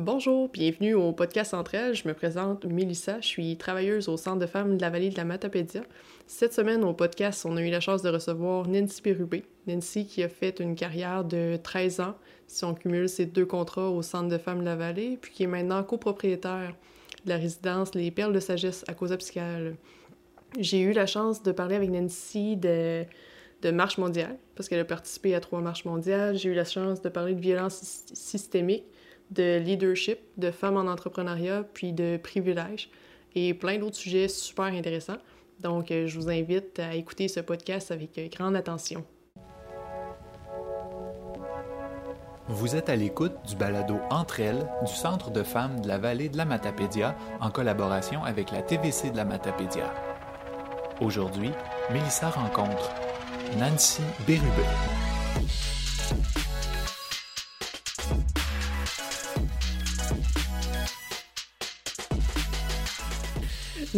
Bonjour, bienvenue au podcast Entre. Je me présente Mélissa, je suis travailleuse au Centre de femmes de la vallée de la Matapédia. Cette semaine, au podcast, on a eu la chance de recevoir Nancy Bérubé. Nancy qui a fait une carrière de 13 ans, si on cumule ses deux contrats au Centre de femmes de la vallée, puis qui est maintenant copropriétaire de la résidence Les Perles de Sagesse à cause Psychale. J'ai eu la chance de parler avec Nancy de marche mondiale, parce qu'elle a participé à trois marches mondiales. J'ai eu la chance de parler de violence systémique de leadership, de femmes en entrepreneuriat, puis de privilèges et plein d'autres sujets super intéressants. Donc, euh, je vous invite à écouter ce podcast avec euh, grande attention. Vous êtes à l'écoute du balado Entre elles du Centre de femmes de la vallée de la Matapédia en collaboration avec la TVC de la Matapédia. Aujourd'hui, Mélissa rencontre Nancy Bérubé.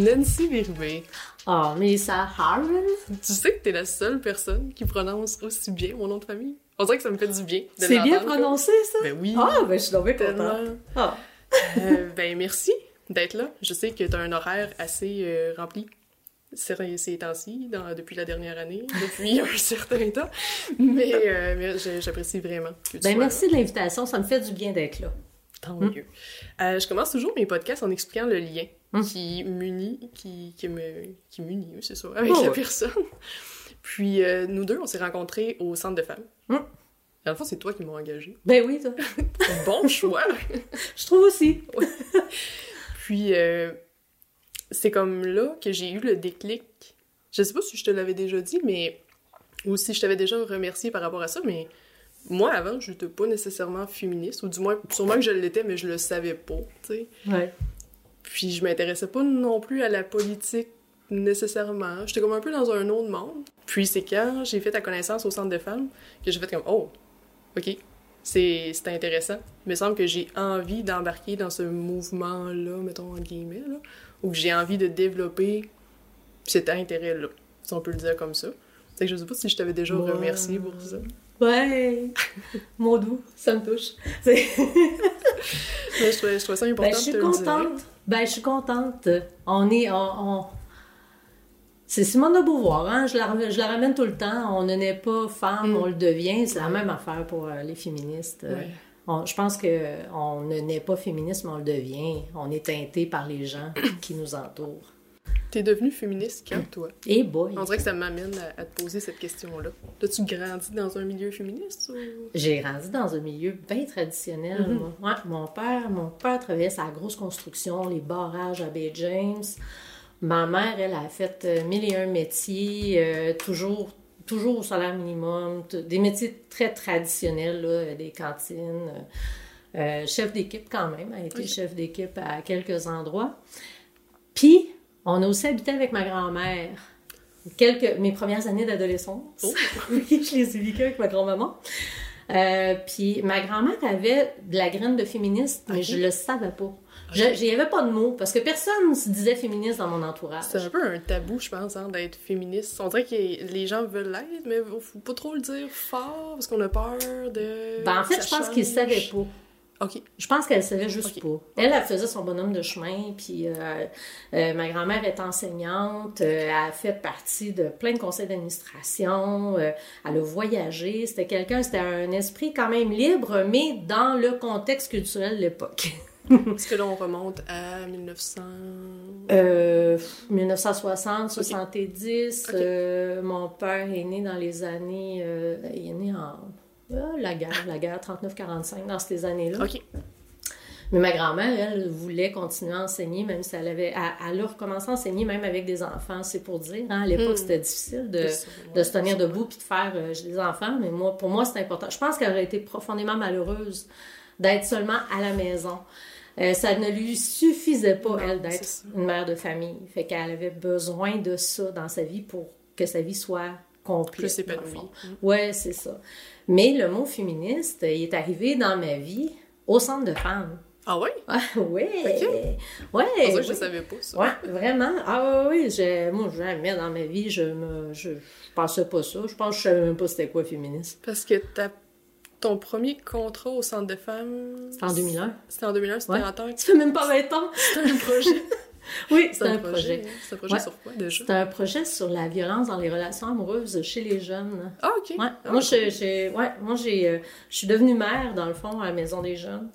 Nancy Bérubé. Ah, oh, ça Harman? Tu sais que t'es la seule personne qui prononce aussi bien mon nom de famille? On dirait que ça me fait du bien de C'est bien prononcé, ça? Ben oui. Ah, ben je suis tombée contente. Ah. euh, ben merci d'être là. Je sais que t'as un horaire assez euh, rempli ces temps-ci, depuis la dernière année, depuis un certain temps. Mais, euh, mais j'apprécie vraiment que tu ben, Merci de l'invitation, ça me fait du bien d'être là. Tant mieux. Euh, je commence toujours mes podcasts en expliquant le lien Hum. qui m'unit, qui, qui, me, qui m'unit, c'est ça, avec oh, la personne. Puis euh, nous deux, on s'est rencontrés au centre de femmes. En fait, c'est toi qui m'as engagé. Ben oui, toi. bon choix. Je trouve aussi. Puis euh, c'est comme là que j'ai eu le déclic. Je sais pas si je te l'avais déjà dit, mais ou si je t'avais déjà remercié par rapport à ça, mais moi avant, je n'étais pas nécessairement féministe, ou du moins, sûrement que je l'étais, mais je le savais pas, tu sais. Ouais. Puis je m'intéressais pas non plus à la politique nécessairement. J'étais comme un peu dans un autre monde. Puis c'est quand j'ai fait ta connaissance au centre de femmes que j'ai fait comme oh, ok, c'est intéressant. Il me semble que j'ai envie d'embarquer dans ce mouvement-là, mettons en guillemets, là, ou que j'ai envie de développer cet intérêt-là, si on peut le dire comme ça. C'est que je sais pas si je t'avais déjà remercié pour ça. Ouais, mon doux, ça me touche. je, trouvais, je, trouvais, ça important ben, je suis contente. Ben, je suis contente. On est. On, C'est Simone de Beauvoir, hein? je, la, je la ramène tout le temps. On ne naît pas femme, mm. on le devient. C'est la même affaire pour euh, les féministes. je pense qu'on ne naît pas féministe, mais on le devient. On est teinté par les gens qui nous entourent. T'es devenue féministe quand, toi? Eh boy! On dirait que ça m'amène à, te poser cette question-là. As-tu grandi dans un milieu féministe? Ou... J'ai grandi dans un milieu bien traditionnel. Mhm. mon père, mon père travaillait sur la grosse construction, les barrages à Bay James. Ma mère, elle a fait euh, mille et un métiers, euh, toujours, toujours au salaire minimum, des métiers très traditionnels, des cantines. Euh, chef d'équipe quand même, elle a été chef d'équipe à quelques endroits. Puis, on a aussi habité avec ma grand-mère. Quelques, mes premières années d'adolescence. Oh. oui, je les ai vécues avec ma grand-maman. Euh, puis ma grand-mère avait de la graine de féministe, mais je le savais pas. Il n'y avait pas de mots, parce que personne ne se disait féministe dans mon entourage. C'est un peu un tabou, je pense, hein, d'être féministe. On dirait que les gens veulent l'être, mais il faut pas trop le dire fort, parce qu'on a peur de... Ben, en fait, je pense qu'ils ne savaient pas. Je pense qu'elle savait juste pas. Elle, elle faisait son bonhomme de chemin, puis euh, euh, ma grand-mère est enseignante, euh, elle a fait partie de plein de conseils d'administration, elle a voyagé, c'était quelqu'un, c'était un esprit quand même libre, mais dans le contexte culturel de l'époque. Est-ce que là, on remonte à 1900... 1960, 70. mon père est né dans les années... il est né en la guerre, la guerre 39-45, dans ces années-là. OK. Mais ma grand-mère, elle, voulait continuer à enseigner, même si elle avait. Elle, a recommencé à enseigner, même avec des enfants, c'est pour dire. Hein. À l'époque, hmm. c'était difficile de, de, se tenir debout puis de faire euh, des enfants, mais moi, pour moi, c'est important. Je pense qu'elle aurait été profondément malheureuse d'être seulement à la maison. Euh, ça ne lui suffisait pas, elle, d'être une mère de famille. Fait qu'elle avait besoin de ça dans sa vie pour que sa vie soit complète. Plus épanouie. Ouais, c'est ça. Mais le mot féministe, il est arrivé dans ma vie au centre de femmes. Ah oui? Ah, oui. Ouais. C'est ça que je savais pas, ça. Ouais, vraiment. Ah oui, oui. Moi, jamais dans ma vie, je me je, pensais pas ça. Je pense que je savais même pas c'était quoi féministe. Parce que ta ton premier contrat au centre de femmes. C'était en 2001. C'était en 2001, c'était Ouais. en tant que. Ça fait même pas 20 ans. C'était un projet. Oui, c'est un projet. C'est un projet Ouais. sur quoi déjà? C'est un projet sur la violence dans les relations amoureuses chez les jeunes. Ah, ok. Ouais. Ah, moi, j'ai- ouais, moi j'ai, euh, je suis devenue mère, dans le fond, à la Maison des Jeunes,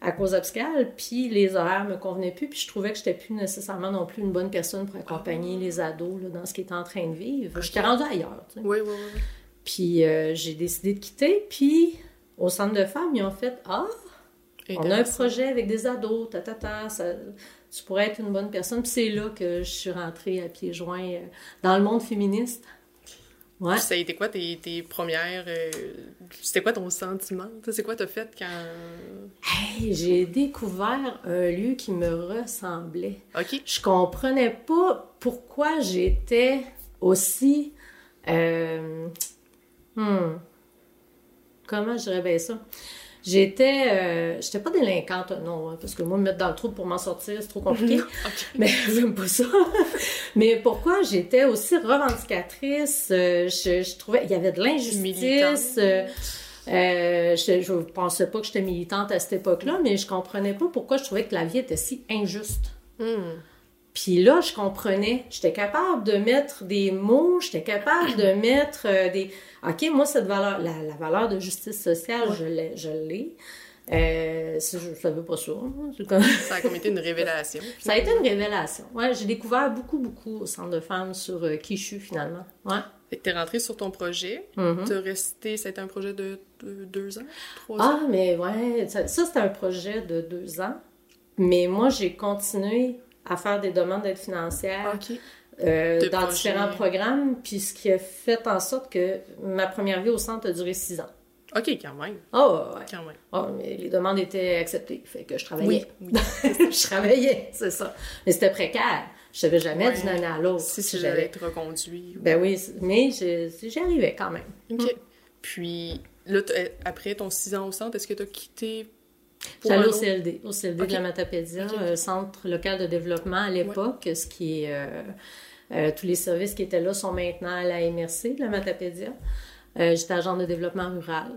à cause obscale, puis les horaires me convenaient plus, puis je trouvais que j'étais plus nécessairement non plus une bonne personne pour accompagner les ados là, dans ce qu'ils étaient en train de vivre. J'étais rendue ailleurs, tu sais. Oui, oui, oui. Puis euh, j'ai décidé de quitter, puis au centre de femmes, ils ont fait « Ah, on a un projet avec des ados, ta, ta, ta, ça- tu pourrais être une bonne personne. » Puis c'est là que je suis rentrée à pieds joints euh, dans le monde féministe. Ouais. Puis ça a été quoi tes, tes premières. euh, C'était quoi ton sentiment? C'est quoi t'as fait quand. Hey, j'ai découvert un lieu qui me ressemblait. Ok. Je comprenais pas pourquoi j'étais aussi. euh, hmm, comment je dirais bien ça? J'étais. euh, j'étais pas délinquante, non, hein, parce que moi, me mettre dans le trou pour m'en sortir, c'est trop compliqué. Mais j'aime pas ça. Mais pourquoi j'étais aussi revendicatrice? euh, je, je trouvais il y avait de l'injustice. Euh, euh, je, je pensais pas que j'étais militante à cette époque-là, mais je comprenais pas pourquoi je trouvais que la vie était si injuste. Hmm. Puis là, je comprenais. J'étais capable de mettre des mots, j'étais capable de mettre euh, des. OK, moi, cette valeur, la, la valeur de justice sociale, je l'ai. Je l'ai. Euh, je ne savais pas ça. hein, comme- Ça a comme été une révélation. Ça a été une révélation. Ouais, j'ai découvert beaucoup, beaucoup au centre de femmes sur euh, qui je suis finalement. Ouais. Fait que t'es rentré sur ton projet. Mhm. T'as resté. Ça a été un projet de, de deux ans? Trois ans? Ah, mais ouais, ça, ça, c'était un projet de deux ans. Mais moi, j'ai continué à faire des demandes d'aide financière euh, De dans différents programmes, puis ce qui a fait en sorte que ma première vie au centre a duré six ans. Ok, quand même. Oh, ouais. Quand même. Oh, mais les demandes étaient acceptées, fait que je travaillais. Oui. je travaillais, c'est ça. Mais c'était précaire. Je savais jamais Ouais. d'une année à l'autre. Si, si j'allais être reconduit. Ben oui, mais j'y arrivais quand même. Ok. Puis, là, t'as- après ton six ans au centre, est-ce que t'as quitté pour J'allais au CLD, au CLD de la Matapédia, euh, Centre local de développement à l'époque, ce qui est... euh, euh, tous les services qui étaient là sont maintenant à la MRC de la Matapédia. Euh, J'étais agent de développement rural,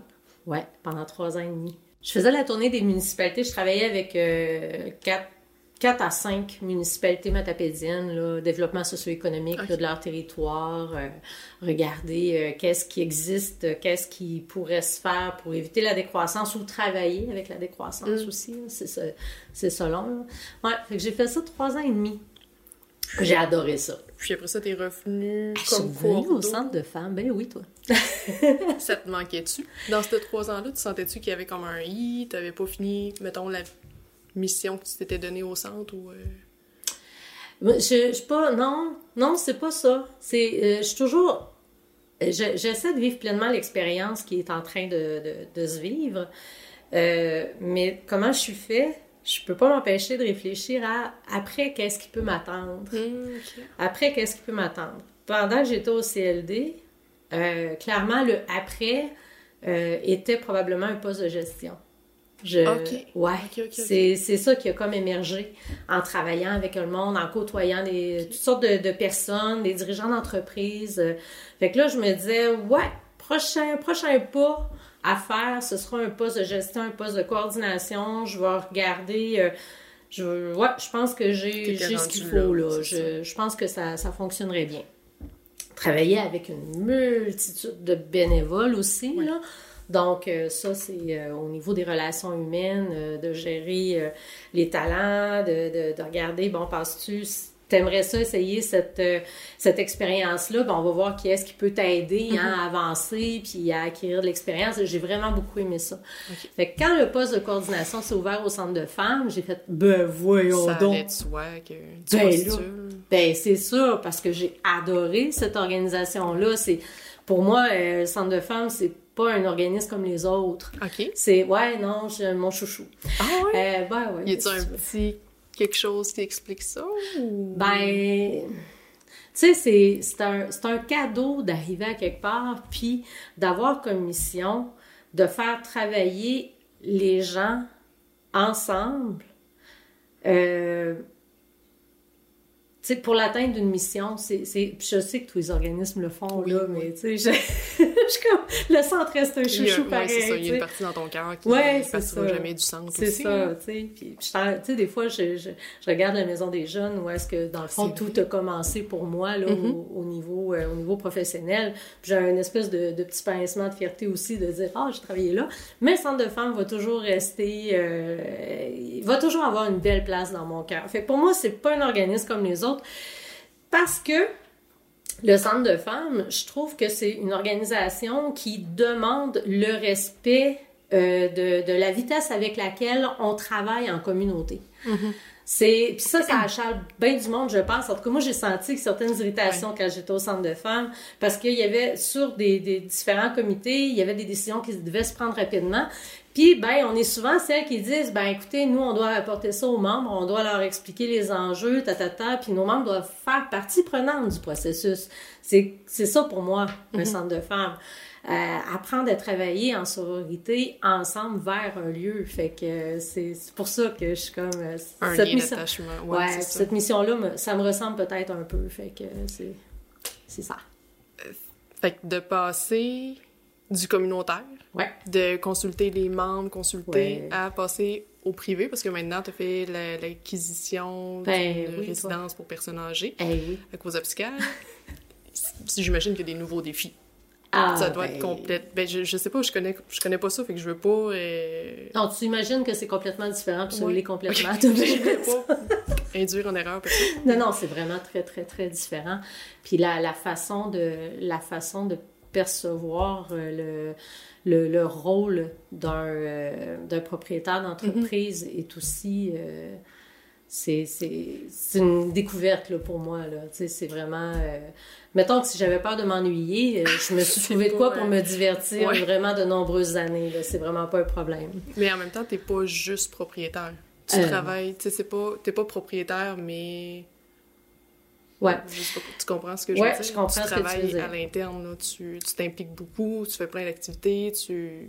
ouais, pendant trois ans et demi. Je faisais la tournée des municipalités, je travaillais avec quatre, quatre à cinq municipalités matapédiennes, là, développement socio-économique de leur territoire, euh, regarder euh, qu'est-ce qui existe, euh, qu'est-ce qui pourrait se faire pour éviter la décroissance ou travailler avec la décroissance Mm. aussi. là. C'est ça, c'est ça long. là. Ouais, fait que j'ai fait ça trois ans et demi. J'ai adoré ça. Puis après ça, t'es revenu Je suis comme revenue cours au centre de femmes. Ben oui, toi. Ça te manquait-tu? Dans ces trois ans-là, tu sentais-tu qu'il y avait comme un i, t'avais pas fini, mettons, la mission que tu t'étais donnée au centre ou... euh, Je, je pas. Non, non, c'est pas ça. C'est. euh, je suis toujours. je- J'essaie de vivre pleinement l'expérience qui est en train de, de- de se vivre. Euh, mais comment je suis fait, je peux pas m'empêcher de réfléchir à après qu'est-ce qui peut m'attendre. Ok. Après, qu'est-ce qui peut m'attendre? Pendant que j'étais au CLD, clairement, le après était probablement un poste de gestion. Je. Ouais. C'est, ça qui a comme émergé en travaillant avec le monde, en côtoyant des, toutes sortes de, de personnes, des dirigeants d'entreprise. Fait que là, je me disais, ouais, prochain, prochain pas à faire, ce sera un poste de gestion, un poste de coordination. Je vais regarder. euh, je, ouais, je pense que j'ai, ce qu'il faut, là. Je, je pense que ça, ça fonctionnerait bien. Travailler avec une multitude de bénévoles aussi, là. Donc, euh, ça, c'est euh, au niveau des relations humaines, euh, de gérer les talents, de, de, de regarder, bon, penses-tu, t'aimerais ça essayer cette, cette expérience-là, ben, on va voir qui est-ce qui peut t'aider hein, à avancer puis à acquérir de l'expérience. J'ai vraiment beaucoup aimé ça. Ok. Fait que quand le poste de coordination s'est ouvert au centre de femmes, j'ai fait, ben voyons Ça donc. de soi que tu Ben. Ben, c'est ça, parce que j'ai adoré cette organisation-là. C'est, pour moi, euh, le Centre de femmes, c'est pas un organisme comme les autres. OK. C'est, ouais, non, j'ai mon chouchou. Ah ouais? Euh, ben. Y qu'est-ce un petit quelque chose qui explique ça? Ou... Ben, tu sais, c'est, un, un cadeau d'arriver à quelque part, puis d'avoir comme mission de faire travailler les gens ensemble. Euh, sais, pour l'atteinte d'une mission, c'est, je sais que tous les organismes le font, Oui, là, oui. mais tu sais, je, je le centre reste un chouchou pareil, c'est ça, il y a une partie dans ton cœur qui Ouais, ne c'est partira ça. jamais du centre C'est ça, tu sais. Puis, tu sais, des fois, je, je, je regarde la maison des jeunes où est-ce que, dans le fond, tout a commencé pour moi, là, Mhm. au, au niveau, euh, au niveau professionnel. J'ai une espèce de, de petit pincement de fierté aussi de dire, ah, j'ai travaillé là. Mais le centre de femmes va toujours rester, euh, il va toujours avoir une belle place dans mon cœur. Fait que pour moi, c'est pas un organisme comme les autres parce que le centre de femmes, je trouve que c'est une organisation qui demande le respect euh, de, de la vitesse avec laquelle on travaille en communauté. C'est puis ça, ça achale bien du monde, je pense. En tout cas, moi, j'ai senti certaines irritations quand j'étais au centre de femmes parce qu'il y avait sur des, des différents comités, il y avait des décisions qui devaient se prendre rapidement. Puis, ben, on est souvent celles qui disent, ben, écoutez, nous, on doit apporter ça aux membres, on doit leur expliquer les enjeux, ta, ta, ta, puis nos membres doivent faire partie prenante du processus. C'est, c'est ça pour moi, un centre de femmes. Euh, apprendre à travailler en sororité ensemble vers un lieu. Fait que c'est, c'est pour ça que je suis comme... euh, Un cette mission-. Ouais, cette mission-là, me- ça me ressemble peut-être un peu. Fait que c'est, c'est ça. Fait que de passer du communautaire, Ouais. de consulter les membres, consulter, Ouais. à passer au privé, parce que maintenant, tu as fait la- l'acquisition Ben d'une oui, toi. résidence pour personnes âgées Eh oui. vos psychiatres. Si J'imagine qu'il y a des nouveaux défis. Ah, ça doit ben, être complète. Ben, je, je sais pas, je connais, je connais pas ça, fait que je veux pas. euh, Non, tu imagines que c'est complètement différent, puis ça l'est complètement. je veux pas induire en erreur. Non, non, c'est vraiment très, très, très différent. Puis la, la façon de la façon de percevoir euh, le, le, le rôle d'un euh, d'un propriétaire d'entreprise est aussi euh, c'est une découverte là, pour moi. Là. Tu sais, C'est vraiment... euh, Mettons que si j'avais peur de m'ennuyer, euh, je me suis trouvé de quoi pour euh, me divertir ouais. vraiment de nombreuses années. là. C'est vraiment pas un problème. Mais en même temps, t'es pas juste propriétaire. Tu Euh. travailles, tu sais, c'est pas, t'es pas propriétaire, mais Ouais. Pas, tu comprends ce que je Ouais, veux dire? je comprends tu ce que tu veux travailles à l'interne, là, tu tu t'impliques beaucoup, tu fais plein d'activités, tu...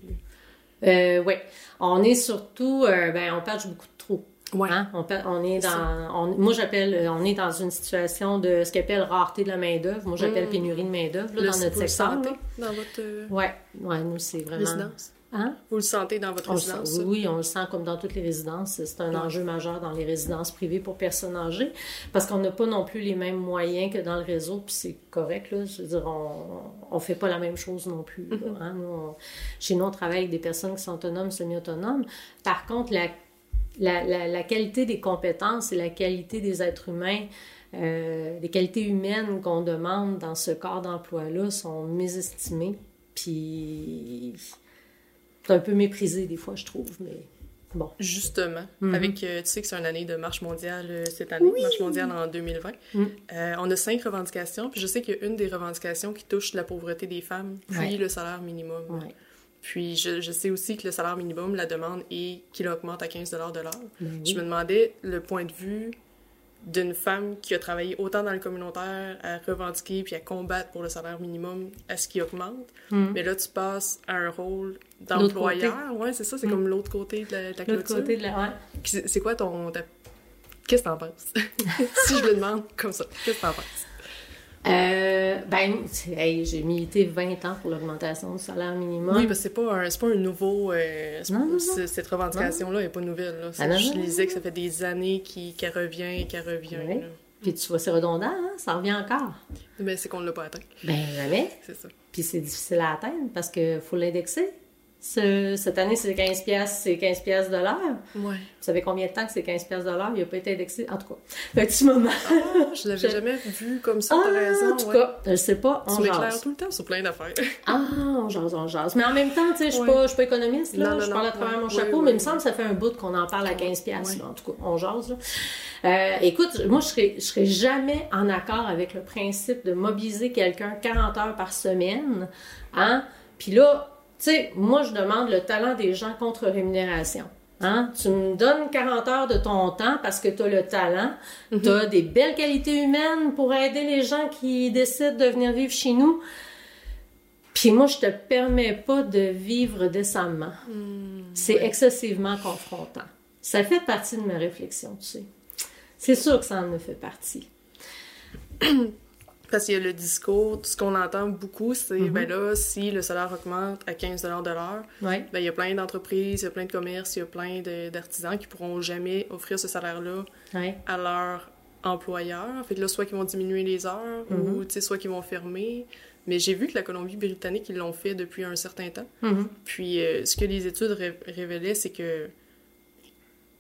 Oui. On est surtout... ben, on pêche beaucoup de trous. Ouais. Hein? On, est dans, on- moi j'appelle, euh, on est dans une situation de ce qu'on appelle rareté de la main d'œuvre. Moi j'appelle Mm. pénurie de main d'œuvre dans notre vous le secteur. sentez dans votre euh, Ouais, ouais, nous c'est vraiment. résidence? Hein? Vous le sentez dans votre On résidence? sent- oui, on le sent comme dans toutes les résidences. C'est un enjeu majeur dans les résidences privées pour personnes âgées parce qu'on n'a pas non plus les mêmes moyens que dans le réseau, puis c'est correct. Là, je veux dire, on on fait pas la même chose non plus. là, Mm-hmm. hein. Nous, on- chez nous, on travaille avec des personnes qui sont autonomes, semi-autonomes. Par contre, la, la, la, la qualité des compétences et la qualité des êtres humains, euh, les qualités humaines qu'on demande dans ce corps d'emploi-là sont mésestimées. Puis c'est un peu méprisé des fois, je trouve, mais bon. Justement, Mhm. avec, euh, tu sais que c'est une année de marche mondiale euh, cette année, marche mondiale en 2020. Mhm. Euh, on a cinq revendications, puis je sais qu'il y a une des revendications qui touche la pauvreté des femmes, puis Ouais. le salaire minimum. Ouais. Puis je, je sais aussi que le salaire minimum, la demande est qu'il augmente à 15 de l'heure. Ben Je me demandais le point de vue d'une femme qui a travaillé autant dans le communautaire à revendiquer puis à combattre pour le salaire minimum, à ce qui augmente? Mhm. Mais là, tu passes à un rôle d'employeur. Ouais, c'est ça, c'est Mm. comme l'autre côté de la, de la clôture. côté de la. c'est quoi ton. ta- Qu'est-ce que t'en penses? si je le demande comme ça, qu'est-ce que t'en penses? Euh, ben, hey, j'ai milité 20 ans pour l'augmentation du salaire minimum. Oui, parce que c'est pas un, c'est pas un nouveau. euh, Non, non, Cette revendication-là n'est pas nouvelle. Là. Ah, je lisais que ça fait des années qu'elle revient, qu'elle revient. Oui. Puis tu vois, c'est redondant, hein? ça revient encore. Mais c'est qu'on ne l'a pas atteint. Ben, jamais. C'est ça. Puis c'est difficile à atteindre parce qu'il faut l'indexer. Ce- cette année, c'est 15 piastres, c'est 15 piastres de l'heure. Ouais. Vous savez combien de temps que c'est 15 piastres de l'heure? Il n'a pas été indexé. En tout cas, un petit moment. Je l'avais jamais vu comme ça, Ah, t'as raison. en tout ouais. cas, je sais pas, on Tu jase. tout le temps sur plein d'affaires. Ah, on jase, on jase. Mais en même temps, tu sais, je suis Ouais. pas, je suis pas économiste, là. Non, non, je parle à travers mon chapeau, mais il me semble que ça fait un bout qu'on en parle à 15 piastres, Ouais. là. En tout cas, on jase, là. Euh, écoute, moi, je serais, je serais jamais en accord avec le principe de mobiliser quelqu'un 40 heures par semaine, hein. Puis là, tu sais, moi, je demande le talent des gens contre rémunération. Hein? Tu me donnes 40 heures de ton temps parce que tu as le talent, Mhm. tu as des belles qualités humaines pour aider les gens qui décident de venir vivre chez nous. Puis moi, je te permets pas de vivre décemment. Hmm, C'est excessivement confrontant. Ça fait partie de ma réflexion, tu sais. C'est sûr que ça en fait partie. Parce qu'il y a le discours, ce qu'on entend beaucoup, c'est Mhm. ben là, si le salaire augmente à 15 de l'heure, Ouais. ben il y a plein d'entreprises, il y a plein de commerces, il y a plein d'artisans qui pourront jamais offrir ce salaire-là Ouais. à leur employeur. Fait que là, soit qu'ils vont diminuer les heures, Mhm. ou tu sais, soit qu'ils vont fermer. Mais j'ai vu que la Colombie-Britannique, ils l'ont fait depuis un certain temps. Mhm. Puis euh, ce que les études ré- révélaient, c'est que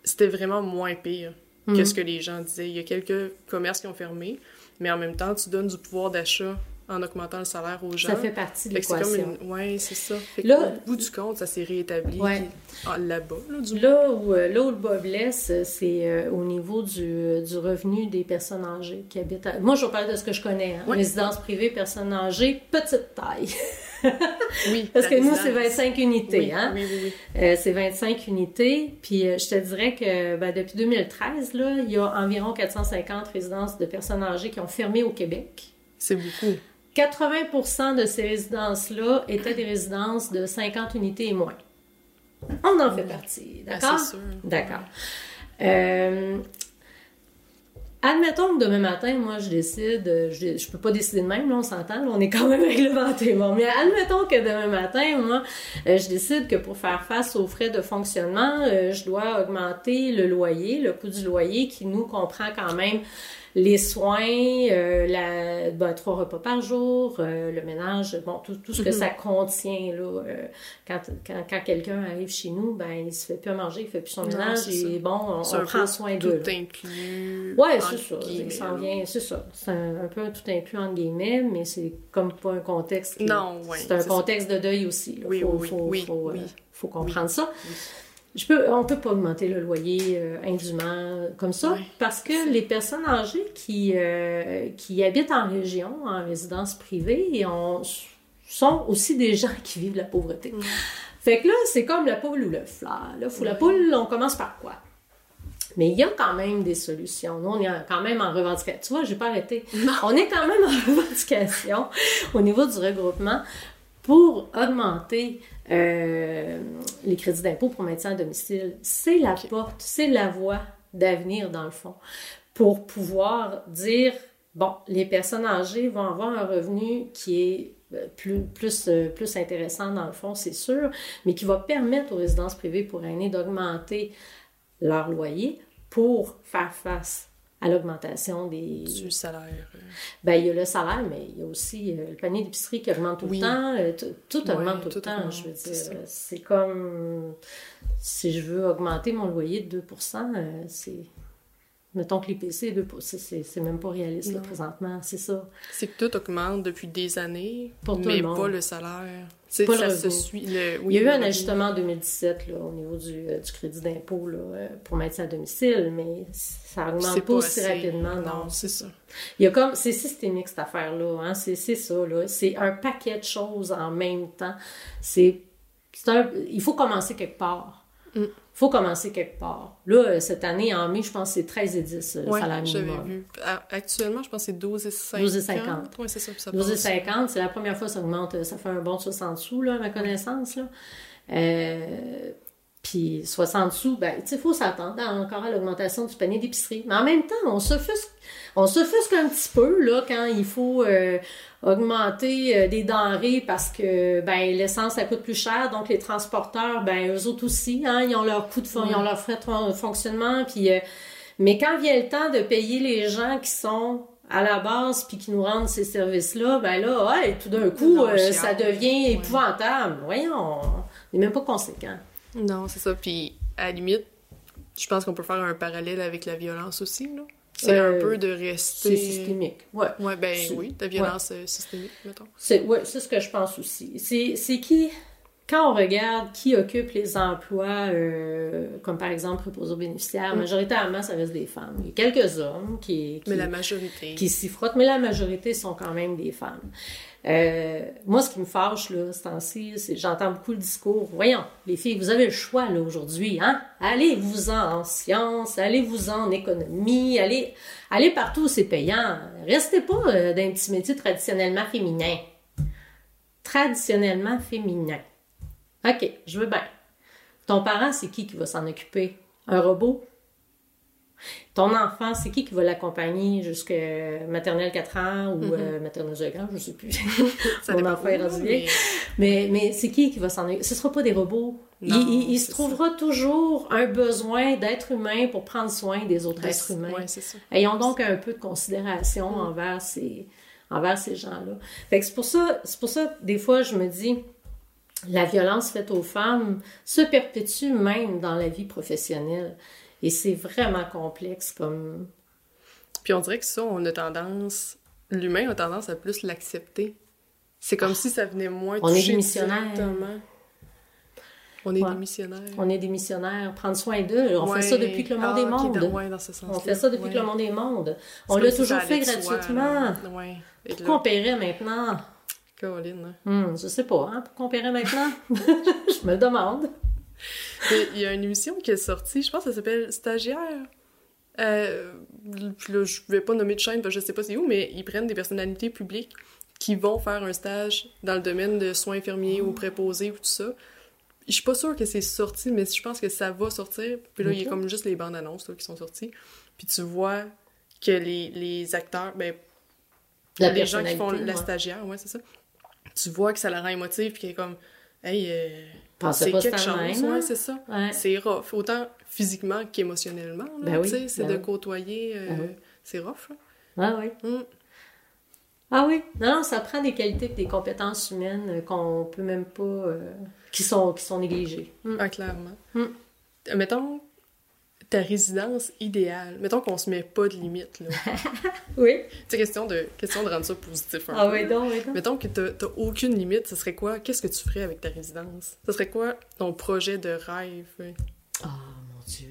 c'était vraiment moins pire que Mhm. ce que les gens disaient. Il y a quelques commerces qui ont fermé, mais en même temps, tu donnes du pouvoir d'achat en augmentant le salaire aux gens. Ça fait partie de l'équation. une... Ouais, c'est ça. Fait Là- au bout du compte, ça s'est réétabli Ouais. ah, là-bas, là, du moins. Là où, euh, là où le bas blesse, euh, c'est euh, au niveau du, du revenu des personnes âgées qui habitent à... Moi, je vais parler de ce que je connais. hein. Ouais. Résidence privée, personnes âgées, petite taille. Oui, Parce que nous, c'est 25 unités. Oui, hein? oui, oui, oui. Euh, c'est 25 unités. Puis euh, je te dirais que ben, depuis 2013, là, il y a environ 450 résidences de personnes âgées qui ont fermé au Québec. C'est beaucoup. 80% de ces résidences-là étaient des résidences de 50 unités et moins. On en fait partie, Ben, d'accord? c'est sûr. D'accord. Euh, admettons que demain matin, moi, je décide, euh, je, peux pas décider de même, là, on s'entend, on est quand même réglementé. Bon, mais admettons que demain matin, moi, euh, je décide que pour faire face aux frais de fonctionnement, euh, je dois augmenter le loyer, le coût du loyer qui nous comprend quand même les soins, euh, la, ben, trois repas par jour, euh, le ménage, bon, tout, tout ce que Mhm. ça contient, là. euh, quand quand, quand quelqu'un arrive chez nous, ben, il se fait plus à manger, il fait plus son Non, ménage, et bon, on, prend soin tout d'eux. là. inclus. Entre c'est ça. vient, c'est ça. C'est un, un peu tout inclus entre guillemets, mais c'est comme pas un contexte. qui- Non, C'est un ça. contexte de deuil aussi. Là. Oui, faut, oui, faut, oui, faut, oui. faut comprendre ça. Je peux, on peut pas augmenter le loyer euh, indûment comme ça Ouais, parce que les personnes âgées qui, euh, qui habitent en région, en résidence privée, sont aussi des gens qui vivent la pauvreté. Fait que là, c'est comme la poule ou l'œuf. Là, là faut la poule, on commence par quoi? Mais il y a quand même des solutions. Nous, on est quand même en revendication. Tu vois, j'ai pas arrêté. On est quand même en revendication au niveau du regroupement pour augmenter euh, les crédits d'impôt pour maintien à domicile. C'est la porte, c'est la voie d'avenir, dans le fond, pour pouvoir dire, bon, les personnes âgées vont avoir un revenu qui est euh, plus, plus, euh, plus intéressant, dans le fond, c'est sûr, mais qui va permettre aux résidences privées pour aînés d'augmenter leur loyer pour faire face à l'augmentation des, Du salaire. euh, ben, il y a le salaire, mais il y a aussi euh, le panier d'épicerie qui augmente tout Oui. le temps. euh, tout- augmente tout, tout le temps. augmente, je veux dire, c'est comme si je veux augmenter mon loyer de 2% euh, c'est. Mettons que l'IPC est 2 c'est- même pas réaliste là, présentement, c'est ça. C'est que tout augmente depuis des années, Pour tout mais le monde. pas le salaire. C'est Pas le ça se revenu. suit. Le, oui, il y a eu un ajustement en 2017 là, au niveau du, euh, du crédit d'impôt là, euh, pour maintien à domicile, mais ça augmente pas, aussi assez. rapidement. Non, Non, c'est ça. Il y a comme, c'est systémique cette affaire-là, hein? c'est, c'est ça, là. C'est un paquet de choses en même temps. C'est, c'est un- il faut commencer quelque part. Mm. Il faut commencer quelque part. Là, euh, cette année, en mai, je pense que c'est 13 et 10, euh, le Ouais, salaire j'avais minimum. vu. Actuellement, je pense que c'est 12 et 50. 12 et 50. Ouais, c'est ça. puis ça 12 et passe. 50, c'est la première fois que ça augmente, euh, ça fait un bon de 60 sous, là, à ma connaissance, là. Euh, puis 60 sous, ben, il faut s'attendre encore à l'augmentation du panier d'épicerie. Mais en même temps, on s'offusque, on s'offusque un petit peu, là, quand il faut euh, augmenter euh, des denrées parce que, ben, l'essence, ça coûte plus cher, donc les transporteurs, ben, eux autres aussi, hein, ils ont leur coût de fon- ils ont leurs frais de fon- fonctionnement, puis... euh, mais quand vient le temps de payer les gens qui sont à la base puis qui nous rendent ces services-là, ben là, ouais, tout d'un coup, Non, ça devient Ouais. épouvantable. Voyons, on n'est même pas conséquent. Non, c'est ça. Puis, à la limite, je pense qu'on peut faire un parallèle avec la violence aussi, là. C'est Euh, un peu de C'est rester... systémique. Ouais. Ouais, ben C'est- oui, la violence euh, systémique, mettons. C'est ouais, c'est ce que je pense aussi. C'est c'est qui, quand on regarde qui occupe les emplois, euh, comme par exemple préposés aux bénéficiaires, Mm. majoritairement, ça reste des femmes. Il y a quelques hommes qui, qui, Mais la majorité. qui s'y frottent, mais la majorité sont quand même des femmes. Euh, moi, ce qui me fâche, là, ce temps-ci, c'est j'entends beaucoup le discours. Voyons, les filles, vous avez le choix, là, aujourd'hui, hein? Allez-vous-en en sciences, allez-vous-en en économie, allez, allez partout où c'est payant. Restez pas euh, dans un petit métier traditionnellement féminin. Traditionnellement féminin. OK, je veux bien. Ton parent, c'est qui qui va s'en occuper? Un robot? Ton enfant, c'est qui qui va l'accompagner jusqu'à maternelle 4 ans ou Mhm. euh, maternelle 5 ans, je sais plus. Ça Mon enfant est rendu mais-. Mais, mais c'est qui qui va s'en occuper? Ce sera pas des robots. Il, Non, il- il se trouvera toujours un besoin d'être humain pour prendre soin des autres êtres humains. C'est ça. Ayons donc un peu de considération Mm. envers ces, envers ces gens-là. C'est pour ça, c'est pour ça, des fois, je me dis, la violence faite aux femmes se perpétue même dans la vie professionnelle. Et c'est vraiment complexe comme... Puis on dirait que ça, on a tendance, l'humain a tendance à plus l'accepter. C'est comme si ça venait moins On est toucher des missionnaires. directement. On est Ouais. des missionnaires. On est des missionnaires, prendre soin d'eux. On Ouais. fait ça depuis que le monde Ah, est ok, monde. dans- ouais, dans ce On fait ça depuis que le monde est monde. On l'a toujours fait gratuitement. Pourquoi on paierait maintenant? Caroline, hein. Hmm, je sais pas, hein? Pourquoi on paierait maintenant? je me demande. Il y a une émission qui est sortie, je pense que ça s'appelle Stagiaire. Euh, puis là, je vais pas nommer de chaîne parce que je sais pas c'est où, mais ils prennent des personnalités publiques qui vont faire un stage dans le domaine de soins infirmiers ou préposés ou tout ça. Je suis pas sûre que c'est sorti, mais je pense que ça va sortir. Puis là, il y a comme juste les bandes annonces là, qui sont sorties. Puis tu vois que les, les acteurs, ben, La les gens qui font la stagiaire, ouais, c'est ça. Tu vois que ça la rend émotive, puis qu'elle est comme, hey, euh, c'est quelque chose, hein? ouais, c'est ça. Ouais. C'est rough, autant physiquement qu'émotionnellement. là, Ben oui, tu sais, c'est ben de oui. côtoyer, euh, Ben oui. c'est rough. Là. Ah oui. Mm. Ah oui. Non, non, ça prend des qualités et des compétences humaines euh, qu'on peut même pas. euh, qui, sont, qui sont négligées. Mm. Ah, clairement. Mm. Euh, Mettons ta résidence idéale. Mettons qu'on se met pas de limite. là. Oui. c'est question de, question de rendre ça positif un Ah peu. oui, donc, oui, donc. Mettons que t'as aucune limite, ce serait quoi? Qu'est-ce que tu ferais avec ta résidence? Ce serait quoi ton projet de rêve? Ah, mon Dieu.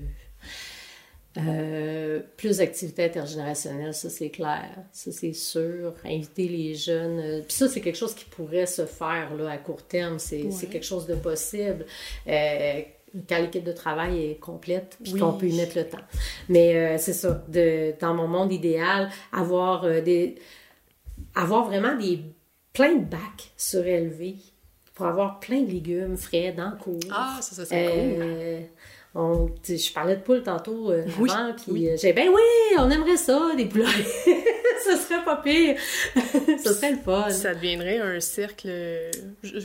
Euh, plus d'activités intergénérationnelles, ça c'est clair, ça c'est sûr. Inviter les jeunes, euh, puis ça c'est quelque chose qui pourrait se faire là, à court terme, c'est Ouais. quelque chose de possible. Euh, quand l'équipe de travail est complète, puis Oui. qu'on peut y mettre le temps. Mais euh, c'est ça, de, dans mon monde idéal, avoir euh, des avoir vraiment des plein de bacs surélevés pour avoir plein de légumes frais dans le cours. Ah, ça, ça cool. Euh, on- sais, je parlais de poules tantôt euh, Oui, avant, puis oui. euh, j'ai ben oui, on aimerait ça, des poulets. Ce serait pas pire. Ce serait le fun. Ça deviendrait un cercle.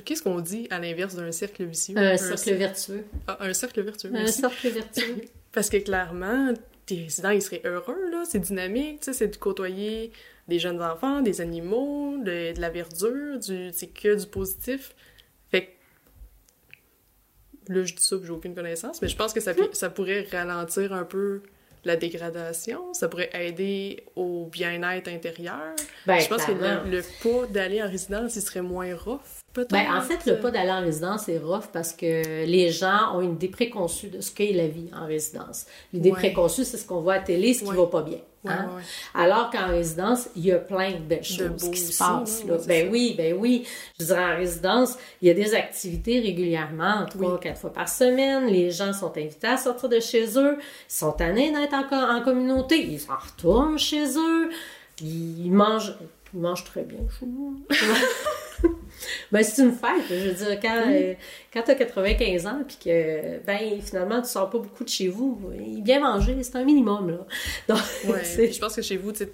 Qu'est-ce qu'on dit à l'inverse d'un cercle vicieux? Un cer- cercle vertueux. Ah, un cercle vertueux. Un cercle vertueux. Parce que clairement, tes résidents, ils seraient heureux, là. C'est dynamique, tu sais, c'est de côtoyer des jeunes enfants, des animaux, de, de la verdure, du, c'est que du positif. Fait que, là, je dis ça, j'ai aucune connaissance, mais je pense que ça, pu- ça pourrait ralentir un peu la dégradation, ça pourrait aider au bien-être intérieur. Ben, je pense que le, le pas d'aller en résidence, il serait moins rough. Ben, en fait, le pas d'aller en résidence est rough parce que les gens ont une idée préconçue de ce qu'est la vie en résidence. L'idée Ouais. préconçue, c'est ce qu'on voit à télé, ce qui Ouais. va pas bien. Hein? ouais. Alors qu'en résidence, il y a plein de belles choses qui se passent. là. ben ça. oui, ben oui. Je dirais, en résidence, il y a des activités régulièrement, trois, quatre fois par semaine. Les gens sont invités à sortir de chez eux. Ils sont tannés d'être en, en communauté. Ils s'en retournent chez eux. Ils mangent... Ils mangent très bien nous. Ben, c'est une fête. Je veux dire, quand, euh, quand t'as 95 ans, puis que, ben, finalement, tu sors pas beaucoup de chez vous, bien manger, c'est un minimum, là. Donc, Ouais, je pense que chez vous, tu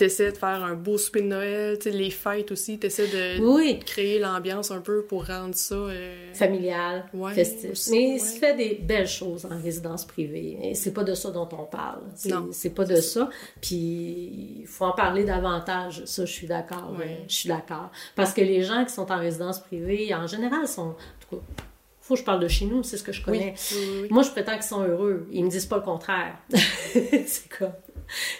sais, tu essaies de faire un beau souper de Noël, les fêtes aussi, tu essaies de oui, créer l'ambiance un peu pour rendre ça... euh, familial, Ouais, festif. aussi, Mais ouais. il se fait des belles choses en résidence privée. Et c'est pas de ça dont on parle. Non, c'est pas de ça. Puis il faut en parler davantage. Ça, je suis d'accord. Ouais. euh, Je suis d'accord. Parce que les gens qui sont en résidence privée, en général, sont. En tout cas, faut que je parle de chez nous, c'est ce que je connais. oui, oui, oui. Moi, je prétends qu'ils sont heureux. Ils me disent pas le contraire. c'est comme.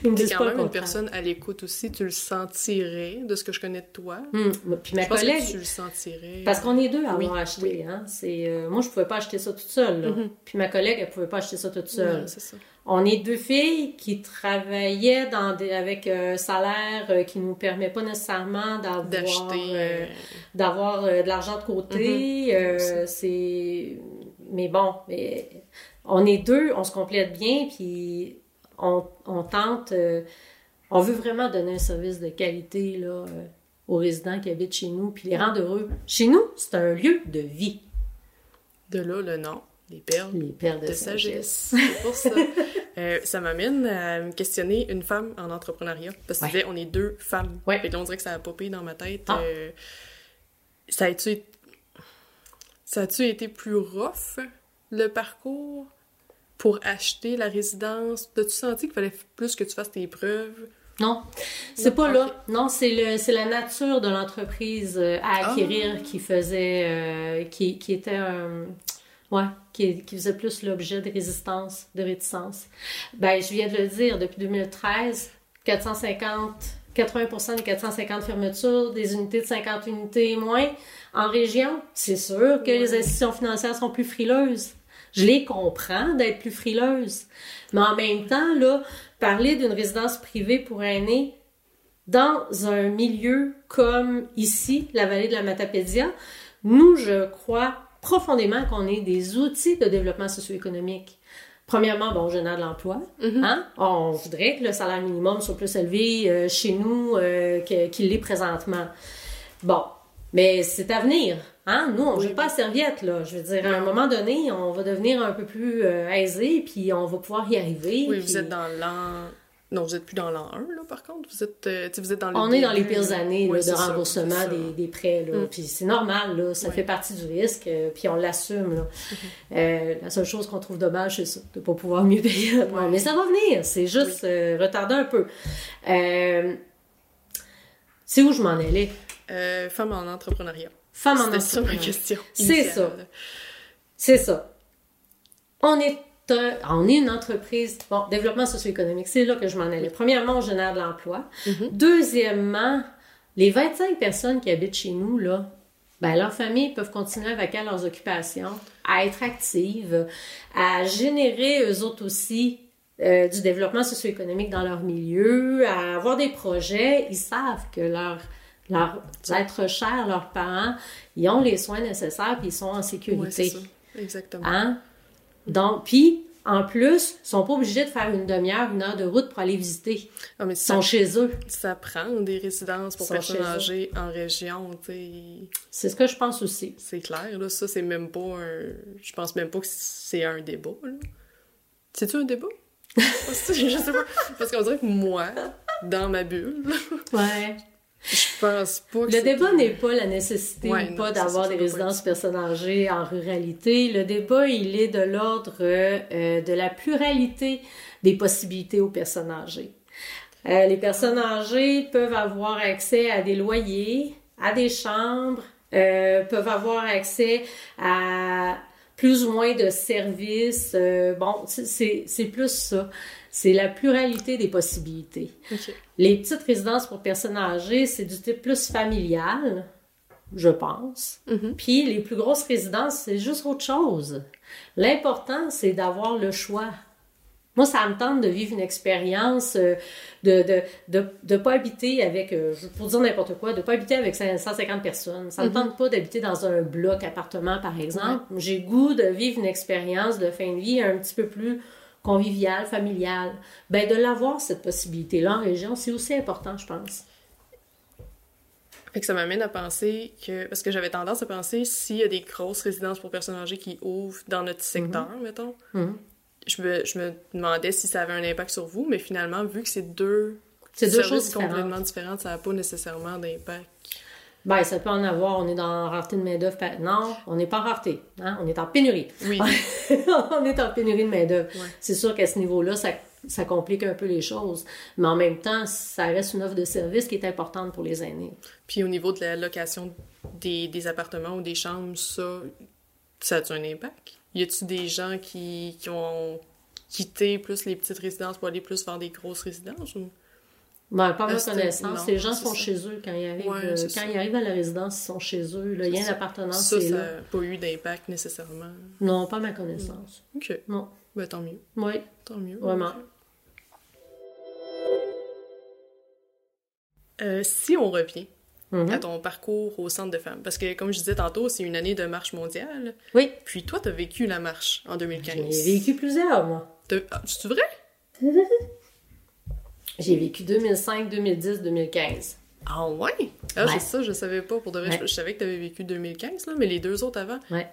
Ils me disent quand pas même une personne à l'écoute aussi, tu le sentirais de ce que je connais de toi. Hum, Puis ma je pense collègue, que tu le sentirais. Parce qu'on est deux à Oui, avoir acheté. Hein? C'est, euh, moi, je pouvais pas acheter ça toute seule. là. Mhm. Puis ma collègue, elle pouvait pas acheter ça toute seule. Ça. On est deux filles qui travaillaient dans des, avec un salaire euh, qui nous permet pas nécessairement d'avoir, euh, euh, euh, de l'argent de côté. Mhm. euh, c'est... Mais bon, mais on est deux, on se complète bien, puis on, on tente... euh, on veut vraiment donner un service de qualité là, euh, aux résidents qui habitent chez nous, puis les rendre heureux. Chez nous, c'est un lieu de vie. De là, le nom, les perles Les perles de, de sagesse. C'est pour ça. Euh, ça m'amène à me questionner une femme en entrepreneuriat. Parce que tu Ouais. disais, on est deux femmes. Ouais. Là, on dirait que ça a popé dans ma tête. Ah. Euh, ça a-tu ça a-tu été plus rough, le parcours, pour acheter la résidence? T'as-tu senti qu'il fallait plus que tu fasses tes preuves? Non, c'est pas là. Non, c'est le c'est la nature de l'entreprise euh, à acquérir Ah. qui faisait euh, qui, qui était un ouais, qui, qui faisait plus l'objet de résistance, de réticence. Ben, je viens de le dire, depuis 2013, 450 80 des 450 fermetures, des unités de 50 unités et moins en région. C'est sûr que les institutions financières sont plus frileuses. Je les comprends d'être plus frileuses. Mais en même temps, là, parler d'une résidence privée pour aînés dans un milieu comme ici, la vallée de la Matapédia, nous, je crois profondément qu'on ait des outils de développement socio-économique. Premièrement, bon, on génère de l'emploi. hein? On voudrait que le salaire minimum soit plus élevé euh, chez nous euh, qu'il l'est présentement. Bon, mais c'est à venir. Hein? Nous, on ne joue pas à serviette, là. Je veux dire, à un moment donné, on va devenir un peu plus euh, aisé, puis on va pouvoir y arriver. Oui, puis- vous êtes dans l'an... Non, vous êtes plus dans l'an 1, là, par contre. Vous êtes, euh, vous êtes dans On est dans les pires années là, de remboursement ça. des, des prêts. Là. Mm. Puis c'est normal, là, ça Ouais. fait partie du risque, euh, puis on l'assume. là. Mm-hmm. Euh, la seule chose qu'on trouve dommage, c'est ça, de ne pas pouvoir mieux payer. Ouais. Mais ça va venir, c'est juste euh, retardé un peu. C'est où je m'en allais? Femme en entrepreneuriat. Femme en C'était ça ma question. C'est ça. C'est ça. On est, un- on est une entreprise, bon, développement socio-économique, c'est là que je m'en allais. Premièrement, on génère de l'emploi. Mhm. Deuxièmement, les 25 personnes qui habitent chez nous, là, ben, leurs familles peuvent continuer à vaquer leurs occupations, à être actives, à générer eux autres aussi euh, du développement socio-économique dans leur milieu, à avoir des projets. Ils savent que leur, leur être chers, leurs parents, ils ont les soins nécessaires puis ils sont en sécurité. Ouais, c'est ça. Exactement. Hein? Donc, puis, en plus, ils sont pas obligés de faire une demi-heure, une heure de route pour aller visiter. Ah, mais Ils ça, sont chez eux. ça prend des résidences pour personnes âgées en région. C'est ce que je pense aussi. C'est clair, là. Ça, c'est même pas un... Je pense même pas que c'est un débat, là. C'est-tu un débat? je sais pas. Parce qu'on dirait que moi, dans ma bulle, Ouais. Je pense pas que Le débat n'est pas la nécessité Ouais, pas d'avoir des résidences personnes âgées en ruralité. Le débat, il est de l'ordre euh, de la pluralité des possibilités aux personnes âgées. Euh, les personnes âgées peuvent avoir accès à des loyers, à des chambres, euh, peuvent avoir accès à plus ou moins de services. bon, c'est plus ça. C'est la pluralité des possibilités. Les petites résidences pour personnes âgées, c'est du type plus familial, je pense. Mhm. Puis les plus grosses résidences, c'est juste autre chose. L'important, c'est d'avoir le choix. Moi, ça me tente de vivre une expérience, euh, de de, de, de pas habiter avec, euh, pour dire n'importe quoi, de pas habiter avec 150 personnes. Ça me Mhm. tente pas d'habiter dans un bloc appartement, par exemple. J'ai goût de vivre une expérience de fin de vie un petit peu plus conviviale, familiale. Ben, de l'avoir, cette possibilité-là en région, c'est aussi important, je pense. Fait que ça m'amène à penser que... Parce que j'avais tendance à penser, s'il y a des grosses résidences pour personnes âgées qui ouvrent dans notre secteur, mettons, Mhm. je, me, je me demandais si ça avait un impact sur vous, mais finalement, vu que c'est deux... Deux choses complètement différentes, ça n'a pas nécessairement d'impact. Ben, ça peut en avoir. On est dans rareté de main-d'œuvre. Non, on n'est pas en rareté. Hein? On est en pénurie. Oui. on est en pénurie de main-d'œuvre. Ouais. C'est sûr qu'à ce niveau-là, ça, ça complique un peu les choses. Mais en même temps, ça reste une offre de service qui est importante pour les aînés. Puis au niveau de la location des, des appartements ou des chambres, ça, ça a-tu un impact? Y a-tu des gens qui, qui ont quitté plus les petites résidences pour aller plus vers des grosses résidences? Ou... Ben, pas à ma que- connaissance. les gens sont ça. chez eux quand ils arrivent. Ouais, euh, quand ça. ils arrivent à la résidence, ils sont chez eux. Le lien ça. d'appartenance, Ça, c'est ça là. n'a pas eu d'impact nécessairement. Non, pas à ma connaissance. Ok. Non. Ben tant mieux. Oui. Tant mieux. Vraiment. Euh, si on revient Mhm. à ton parcours au centre de femmes, parce que comme je disais tantôt, c'est une année de marche mondiale, Oui. puis toi, t'as vécu la marche en 2015. J'ai vécu plusieurs, moi. Ah, C'est vrai? J'ai vécu 2005, 2010, 2015. Ah ouais? Ah, Ouais. c'est ça, je savais pas. Pour de vrai, Ouais. je, je savais que t'avais vécu 2015, là, mais les deux autres avant. Ouais.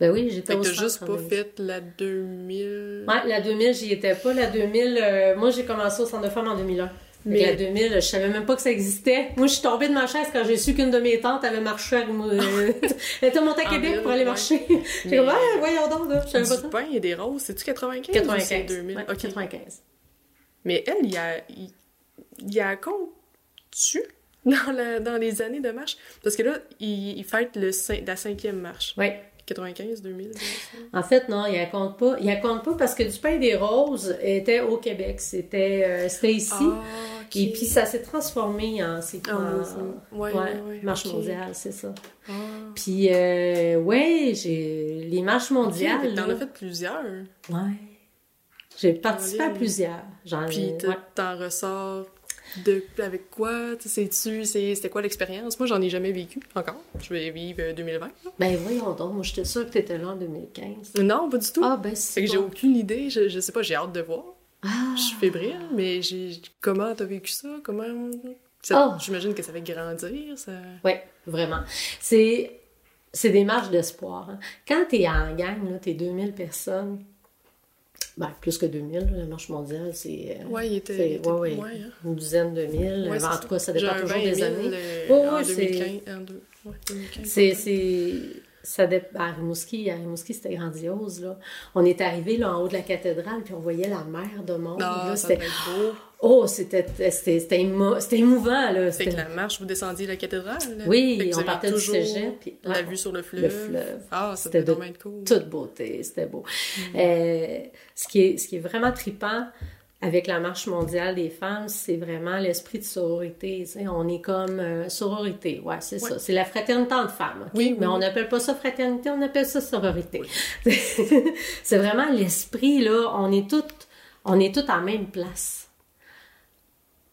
Ben oui, j'étais au centre juste pas 2010. fait la 2000... Ouais, la 2000, j'y étais pas. La 2000, euh, moi, j'ai commencé au centre de femmes en 2001. Mais la 2000, je savais même pas que ça existait. Moi, je suis tombée de ma chaise quand j'ai su qu'une de mes tantes avait marché Elle était montée à Québec pour aller ouais. marcher. J'ai comme, ah, voyons donc, là. Je savais pas Du pain et des roses, c'est-tu 95 ou 95. c'est 2000? Ouais, Ok. 95. Mais elle, il y a, il, il y a compte-tu dans, la- dans les années de marche? Parce que là, il, il fête le la cinquième marche. Oui. 95, 2000, c'est ça? En fait, non, il ne compte pas. Il compte pas parce que du pain des roses était au Québec. C'était euh, c'était ici. Ah. Et puis, ça s'est transformé en, Ah, en- mouvement. Ouais, ouais, ouais, marche mondiale, c'est ça. Ah. Puis, euh, ouais, j'ai les marches mondiales. que T'en as fait plusieurs. Ouais. J'ai participé à plusieurs. J'en Puis ai. t'as- ouais. t'en ressors de, avec quoi? Tu sais, sais-tu, c'était quoi l'expérience? Moi, j'en ai jamais vécu encore. Je vais vivre euh, 2020. là. Ben, voyons donc. Moi, j'étais sûre que tu étais là en 2015. Non, pas du tout. Ah, ben, Fait c'est. que j'ai aucune idée. Je, je sais pas, j'ai hâte de voir. Ah. Je suis fébrile, mais j'ai comment t'as vécu ça? Comment... ça- Oh. J'imagine que ça fait grandir, ça... Oui, vraiment. C'est, c'est des marches d'espoir. hein. Quand tu es en gang, tu es 2000 personnes, ben, plus que 2000, là, la marche mondiale, c'est, euh, Ouais, il était... était- ouais, ouais, ouais, hein. une dizaine de mille. C'est en tout cas, ça dépend toujours 20 des 000, années. euh, Ouais, en ouais, c'est- 2015. En deux- ouais, 2015, C'est, ça dé- à Rimouski, à Rimouski, c'était grandiose, là. On est arrivé, là, en haut de la cathédrale, puis on voyait la mer de monde, ça C'était, beau. Oh, c'était, émo- émouvant, là. Fait que la marche, vous descendiez la cathédrale? là? Oui, on partait du cégep, puis- La ouais, vue sur le fleuve. le fleuve. Ah, C'était de cool. toute beauté, c'était beau. Mm. Euh, ce, qui est, ce qui est vraiment trippant avec la marche mondiale des femmes, c'est vraiment l'esprit de sororité. On est comme euh, sororité, ouais, c'est Ouais. ça. C'est la fraternité entre femmes? Oui, oui, mais on n'appelle pas ça fraternité, on appelle ça sororité. c'est vraiment l'esprit, là, on est toutes, on est toutes à la même place.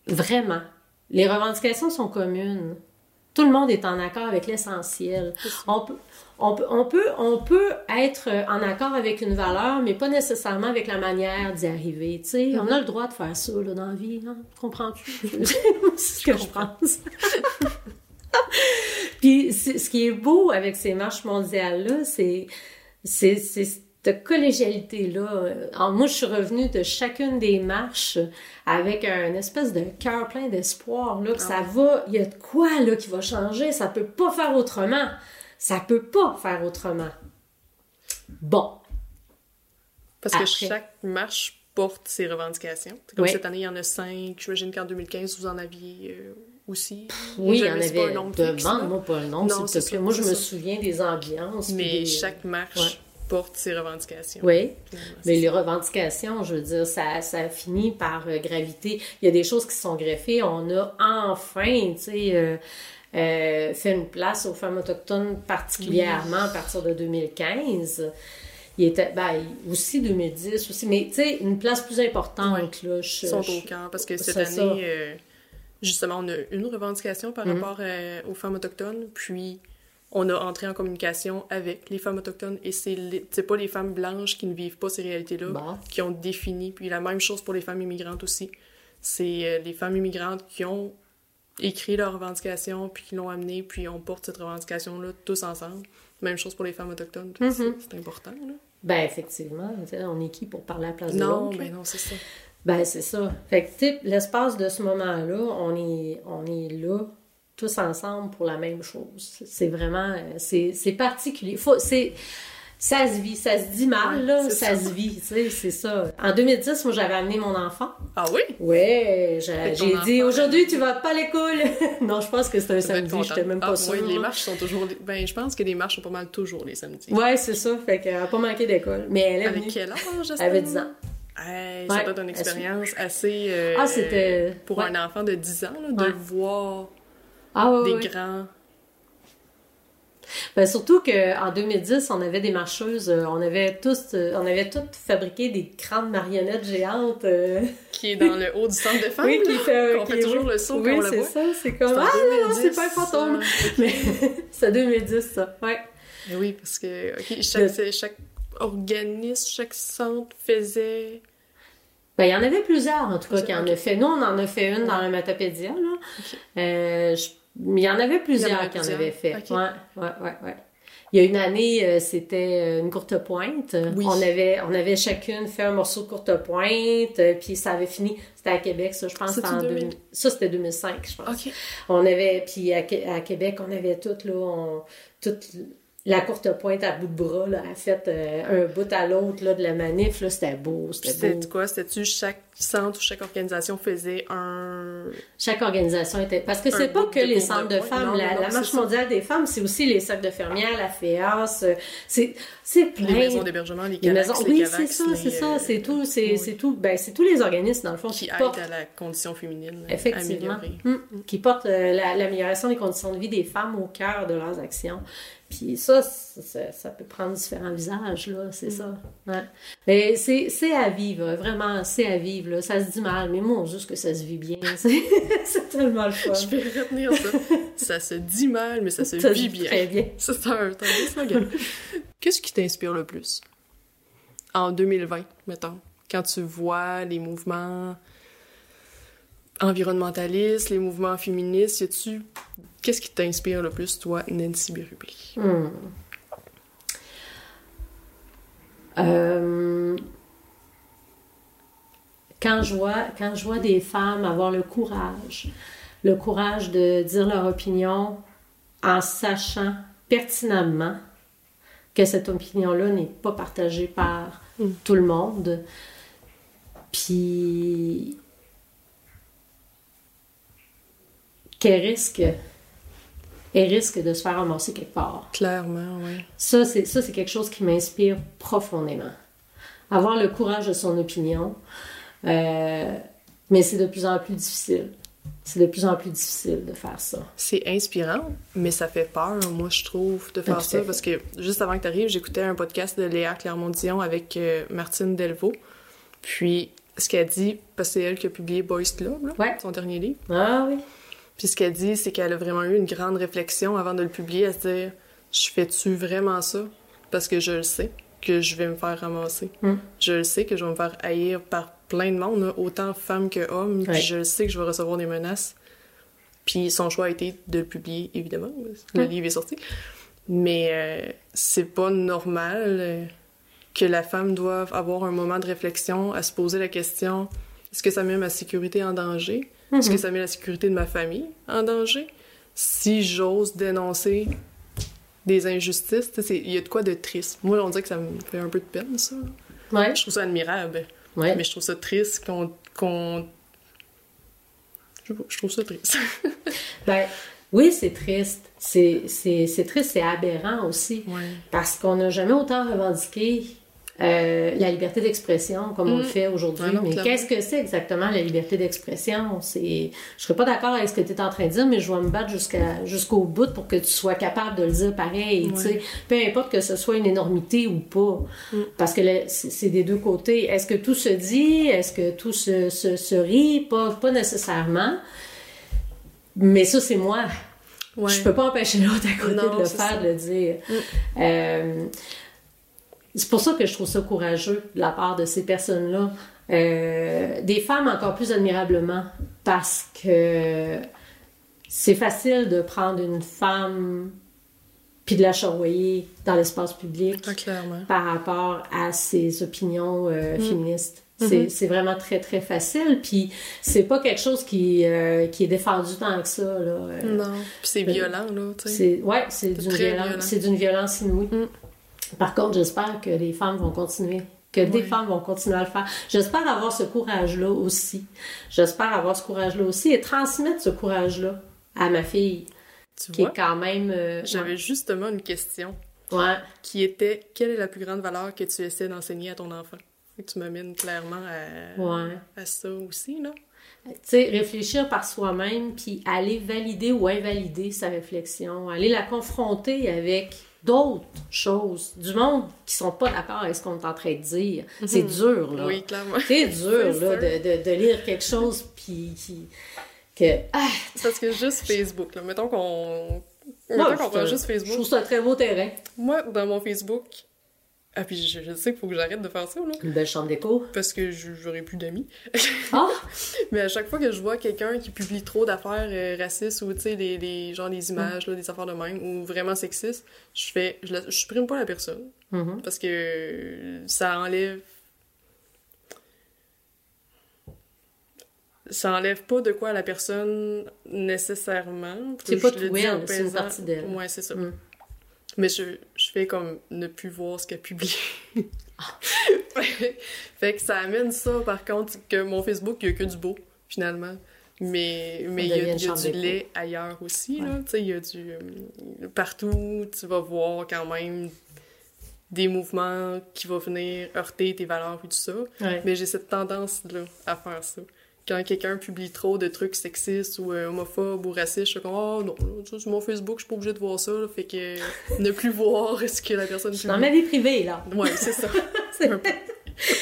Vraiment. Les revendications sont communes. Tout le monde est en accord avec l'essentiel. On peut, on, peut, on, peut, on peut être en accord avec une valeur, mais pas nécessairement avec la manière d'y arriver. Tu sais, on a le droit de faire ça là, dans la vie. Hein? Comprends-tu? c'est ce que je pense. Puis ce qui est beau avec ces marches mondiales-là, c'est cette collégialité-là. Alors, moi, je suis revenue de chacune des marches avec un espèce de cœur plein d'espoir, là, que ça va, il y a de quoi, là, qui va changer, ça peut pas faire autrement. Ça peut pas faire autrement. Bon. Parce que chaque marche porte ses revendications. Comme Oui. cette année, il y en a cinq. J'imagine qu'en 2015, vous en aviez euh, aussi. Oui, il y en avait. Demande-moi pas le nom, s'il te plaît. Moi, je me ça. souviens des ambiances. Mais des- chaque marche Ouais. Porte ses revendications. Oui. Finalement, Mais les ça. revendications, je veux dire, ça, ça finit par euh, graviter. Il y a des choses qui sont greffées. On a enfin, tu sais, euh, euh, fait une place aux femmes autochtones, particulièrement à partir de 2015. Il était, ben, aussi 2010 aussi, mais tu sais, une place plus importante, là. Je, Ils sont je- au parce que cette année, euh, justement, on a une revendication par Mhm. rapport aux femmes autochtones, puis on a entré en communication avec les femmes autochtones et c'est pas les femmes blanches qui ne vivent pas ces réalités-là Bon. qui ont défini, puis la même chose pour les femmes immigrantes aussi. C'est euh, les femmes immigrantes qui ont écrit leurs revendications, puis qui l'ont amené, puis on porte cette revendication-là tous ensemble. Même chose pour les femmes autochtones, Mhm. c'est important, là. Ben, effectivement, on est qui pour parler à la place de Non, l'autre? là? ben non, c'est ça. Ben, c'est ça. Fait que, l'espace de ce moment-là, on est, on est là, tous ensemble pour la même chose. C'est vraiment, euh, c'est particulier. Faut, c'est, ça se vit, ça se dit mal, Ouais, là, ça, ça. se vit, tu sais, c'est ça. En 2010, moi, j'avais amené mon enfant. Ah oui? Ouais, j'ai dit, aujourd'hui, elle- tu vas pas à l'école. non, je pense que c'était un samedi, j'étais content. même pas ah, sûre. oui, les marches sont toujours. Ben, je pense que les marches sont pas mal toujours les samedis. Ouais, c'est ça. Fait qu'elle a pas manqué d'école. Mais elle est Avec venue. quel âge, Justin? Elle avait 10 ans. Hey, Ouais, ça doit être une expérience assez. euh, Ah, c'était- Pour ouais. un enfant de 10 ans, là, de Ouais. voir Ah, ouais, des grands. Ben, surtout qu'en 2010, on avait des marcheuses, euh, on avait tous, euh, on avait toutes fabriqué des grandes marionnettes géantes. euh, qui est dans le haut du centre de femmes. oui, qui fait, qu'on qui- fait toujours le saut oui, quand on c'est ça, c'est comme ah non, 2010, c'est pas un fantôme. Mais c'est 2010 ça. Ouais. Mais Oui, parce que chaque, c'est- chaque organisme, chaque centre faisait. Ben, il y en avait plusieurs, en tout cas, qui en Ok. a fait. Nous, on en a fait une dans la Matapédia, là. Euh, je- Mais il y en avait plusieurs qui en avaient fait. Ouais, ouais, ouais, ouais. Il y a une année, euh, c'était une courte pointe. Oui. On avait, on avait chacune fait un morceau de courte pointe, euh, puis ça avait fini. C'était à Québec, ça, je pense. En 2000? 2000 Ça, c'était 2005, je pense. On avait, puis à, Qué- à Québec, on avait tout, là, on- toute la courte pointe à bout de bras, là, a fait euh, un bout à l'autre, là, de la manif, là, c'était beau, c'était beau. quoi? C'était-tu chaque centre ou chaque organisation faisait un... Chaque organisation était. Parce que c'est pas que les centres de femmes. Non, la non, la c'est Marche ça. mondiale des femmes, c'est aussi les cercles de fermières, la FEAS. C'est c'est plein. Les maisons d'hébergement, les Les maisons- Oui, c'est ça, les, c'est ça. euh, C'est tout. C'est oui. tout. Ben, c'est tous les organismes, dans le fond, qui qui, portent à la condition féminine Effectivement. Hum, Qui portent euh, la- l'amélioration des conditions de vie des femmes au cœur de leurs actions. Puis ça, ça, peut prendre différents visages, là, c'est ça. Ouais. Mais c'est à vivre, vraiment, c'est à vivre, là. Ça se dit mal, mais moi, juste que ça se vit bien. C'est tellement le fun. Je vais retenir ça. ça se dit mal, mais ça se Ça se vit bien. très bien. Ça, C'est un, slogan. Qu'est-ce qui t'inspire le plus? En 2020, mettons, quand tu vois les mouvements environnementalistes, les mouvements féministes, y a-tu... Qu'est-ce qui t'inspire le plus, toi, Nancy Bérubé? Hmm. Euh, quand, je vois, quand je vois des femmes avoir le courage, le courage de dire leur opinion en sachant pertinemment que cette opinion-là n'est pas partagée par Mm. tout le monde, puis qu'elle risque, elle risque de se faire ramasser quelque part. Clairement, oui. Ça, c'est ça, c'est quelque chose qui m'inspire profondément. Avoir le courage de son opinion, euh, mais c'est de plus en plus difficile. C'est de plus en plus difficile de faire ça. C'est inspirant, mais ça fait peur, moi, je trouve, de faire ça. fait. Parce que juste avant que tu arrives, j'écoutais un podcast de Léa Clermont-Dion avec euh, Martine Delvaux. Puis, ce qu'elle dit, parce que c'est elle qui a publié Boys Club, là, Ouais. son dernier livre. Ah oui. Puis, ce qu'elle dit, c'est qu'elle a vraiment eu une grande réflexion avant de le publier, à se dire Je fais-tu vraiment ça? Parce que je le sais que je vais me faire ramasser. Mm. Je le sais que je vais me faire haïr par plein de monde, là, autant femmes que hommes. Ouais. Je le sais que je vais recevoir des menaces. Puis son choix a été de le publier, évidemment. Le Mm. livre est sorti. Mais euh, c'est pas normal euh, que la femme doive avoir un moment de réflexion, à se poser la question est-ce que ça met ma sécurité en danger? Est-ce que ça met la sécurité de ma famille en danger? Si j'ose dénoncer des injustices, il y a de quoi de triste. Moi, on dirait que ça me fait un peu de peine, ça. Ouais. Je trouve ça admirable, Ouais. mais je trouve ça triste qu'on. Je je trouve ça triste. Ben, oui, c'est triste. C'est c'est- c'est triste, c'est aberrant aussi. ouais. Parce qu'on n'a jamais autant revendiqué euh, la liberté d'expression comme on le Mm. fait aujourd'hui. Mais qu'est-ce que c'est exactement la liberté d'expression? C'est... Je serais pas d'accord avec ce que tu es en train de dire, mais je vais me battre jusqu'à, jusqu'au bout pour que tu sois capable de le dire pareil. sais. Peu importe que ce soit une énormité ou pas. Mm. Parce que c'est, c'est des deux côtés. Est-ce que tout se dit? Est-ce que tout se, se, se rit? Pas, pas nécessairement. Mais ça, c'est moi. Ouais. Je peux pas empêcher l'autre à côté Non, de le faire, ça. de le dire. Euh, c'est pour ça que je trouve ça courageux de la part de ces personnes-là. Euh, des femmes encore plus admirablement, parce que c'est facile de prendre une femme puis de la charroyer dans l'espace public Ah, par rapport à ses opinions euh, Mm. féministes. Mm-hmm. C'est, c'est vraiment très, très facile. Puis c'est pas quelque chose qui, euh, qui est défendu tant que ça. Là. Euh, Non. Puis c'est violent, là, tu sais. c'est ouais, c'est C'est d'une violence, violent. c'est d'une violence inouïe. Mm. Par contre, j'espère que les femmes vont continuer, que des femmes vont continuer à le faire. J'espère avoir ce courage-là aussi. J'espère avoir ce courage-là aussi et transmettre ce courage-là à ma fille, Tu qui vois, est quand même. euh, j'avais justement une question ouais. qui était quelle est la plus grande valeur que tu essaies d'enseigner à ton enfant? Et tu m'amènes clairement à, Ouais. à ça aussi, là. Tu sais, réfléchir par soi-même, puis aller valider ou invalider sa réflexion, aller la confronter avec d'autres choses du monde qui sont pas d'accord avec ce qu'on est en train de dire. C'est dur, là. Oui, clairement. C'est dur, là, de, de, de lire quelque chose, puis qui... Que, ah, Parce que juste Facebook, là. Mettons qu'on. Mettons je qu'on prend juste Je Facebook. trouve ça un très beau terrain. Moi, dans mon Facebook, Ah, puis je, je sais qu'il faut que j'arrête de faire ça, là. Une belle chambre d'écho. Parce que je- j'aurai plus d'amis. Ah! Mais à chaque fois que je vois quelqu'un qui publie trop d'affaires euh, racistes ou, tu sais, les, les, genre les images, là, des affaires de même, ou vraiment sexistes, je fais... Je, la- je supprime pas la personne. Mhm. Parce que ça enlève... Ça enlève pas de quoi à la personne nécessairement. C'est pas tout elle, c'est une partie d'elle. Ouais, c'est ça. Mm. Mais je, je fais comme ne plus voir ce qu'elle publie. Fait que ça amène ça, par contre, que mon Facebook, il y a que du beau, finalement. Mais mais il y a, y du lait ailleurs aussi, là. Tu sais, il y a du... euh, partout, tu vas voir quand même des mouvements qui vont venir heurter tes valeurs et tout ça. Ouais. Mais j'ai cette tendance-là à faire ça. Quand quelqu'un publie trop de trucs sexistes ou euh, homophobes ou racistes, je suis comme « Oh non, là, sur mon Facebook, je suis pas obligée de voir ça. là. Fait que ne plus voir ce que la personne publie. dans ma vie privée, là. Ouais, c'est ça. C'est- Un peu.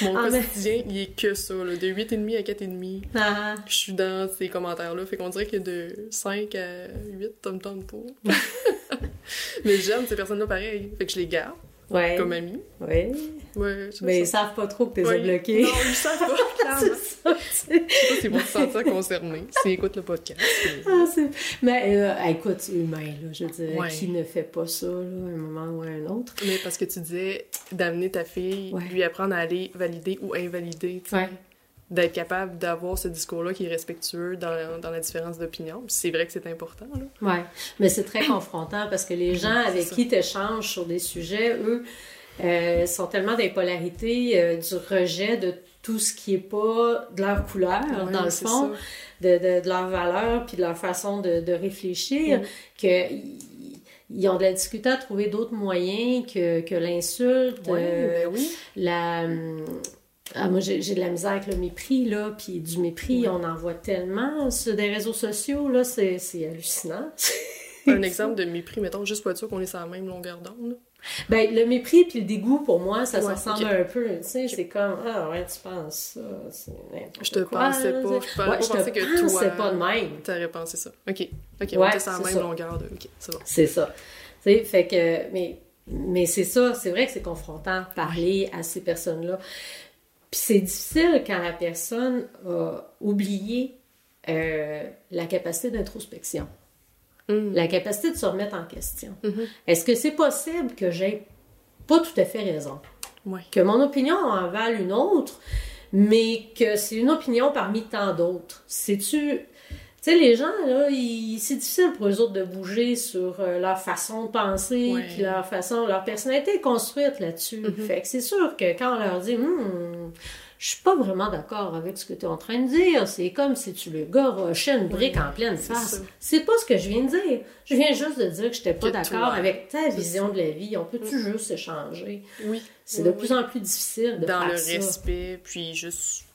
Mon Ah, mais- quotidien, il est que ça. Là. De 8,5 à 4,5, Ah. je suis dans ces commentaires-là. Fait qu'on dirait que de 5 à 8, ça me tente pas. Mais j'aime ces personnes-là pareil. Fait que je les garde Ouais. comme amis. Ouais. Ouais, Mais ils savent pas trop que t'es Ouais. bloqué. Non, ils savent pas, clairement. c'est s'ils vont se sentir concernés s'ils écoutent le podcast. mais- Ah, c'est- Mais euh, écoute, c'est humain, là. Je veux dire, qui ne fait pas ça, là, à un moment ou à un autre? Mais parce que tu disais d'amener ta fille, lui apprendre à aller valider ou invalider, tu sais. Ouais. D'être capable d'avoir ce discours-là qui est respectueux dans, dans la différence d'opinion. C'est vrai que c'est important. Ouais. Mais c'est très confrontant parce que les gens avec ça. qui tu échanges sur des sujets, eux, euh, sont tellement les polarités euh, du rejet de tout ce qui est pas de leur couleur, Ouais, dans le fond, de, de, de leur valeur puis de leur façon de, de réfléchir, Mm. que ils- ont de la difficulté à trouver d'autres moyens que, que l'insulte, Ouais, euh, ben oui. la... Ah, moi, j'ai de la misère avec le mépris, là, puis du mépris, on en voit tellement sur des réseaux sociaux, là, c'est hallucinant. Un exemple de mépris, mettons, juste pour être sûr qu'on est sur la même longueur d'onde. Ben, le mépris puis le dégoût, pour moi, ça Ouais, ressemble un peu, tu sais, c'est comme, ah ouais, tu penses ça, c'est Je te quoi, pensais là, pas. Je pensais Ouais, pas je penser te que pensais toi... pas de même. T'aurais pensé ça. OK. OK, on était sur la même ça. longueur de... OK, c'est bon. C'est ça. Tu sais, fait que, mais, mais c'est ça, c'est vrai que c'est confrontant parler à ces personnes-là. Puis c'est difficile quand la personne a oublié euh, la capacité d'introspection, Hum. la capacité de se remettre en question. Mhm. Est-ce que c'est possible que j'ai pas tout à fait raison? Que mon opinion en vale une autre, mais que c'est une opinion parmi tant d'autres. C'est-tu. Sais, les gens, là, c'est difficile pour eux autres de bouger sur euh, leur façon de penser, Ouais. puis leur façon, leur personnalité est construite là-dessus. Mhm. Fait que c'est sûr que quand on leur dit, Hum, je suis pas vraiment d'accord avec ce que tu es en train de dire, c'est comme si tu le garochais une brique Ouais, en pleine face. C'est pas ce que je viens de dire. Je viens juste de dire que j'étais pas d'accord avec ta vision de la vie. On peut-tu juste échanger? Oui. C'est Oui, de oui. plus en plus difficile de Dans faire le ça. respect, puis juste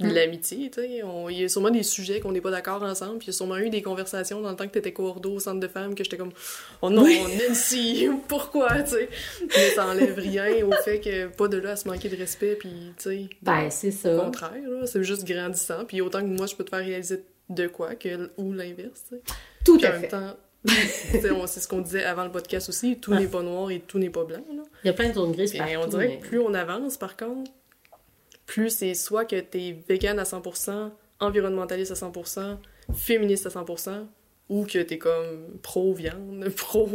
de Hum. l'amitié, tu sais. Il y a sûrement des sujets qu'on n'est pas d'accord ensemble, puis il y a sûrement eu des conversations dans le temps que t'étais coordo au centre de femmes que j'étais comme « Oh non, Nancy, pourquoi? » tu sais? Mais ça enlève rien au fait que pas de là à se manquer de respect, puis tu sais, Ben, c'est au ça. contraire, là, c'est juste grandissant, puis autant que moi, je peux te faire réaliser de quoi, que, ou l'inverse, tu sais. Tout Puis en à même fait. temps, sais, on- c'est ce qu'on disait avant le podcast aussi, tout Ouais. n'est pas noir et tout n'est pas blanc, là. Il y a plein de zones grises Et partout. on dirait mais- que plus on avance, par contre, plus c'est soit que t'es vegan à 100%, environnementaliste à 100%, féministe à 100%, ou que t'es comme pro-viande, pro...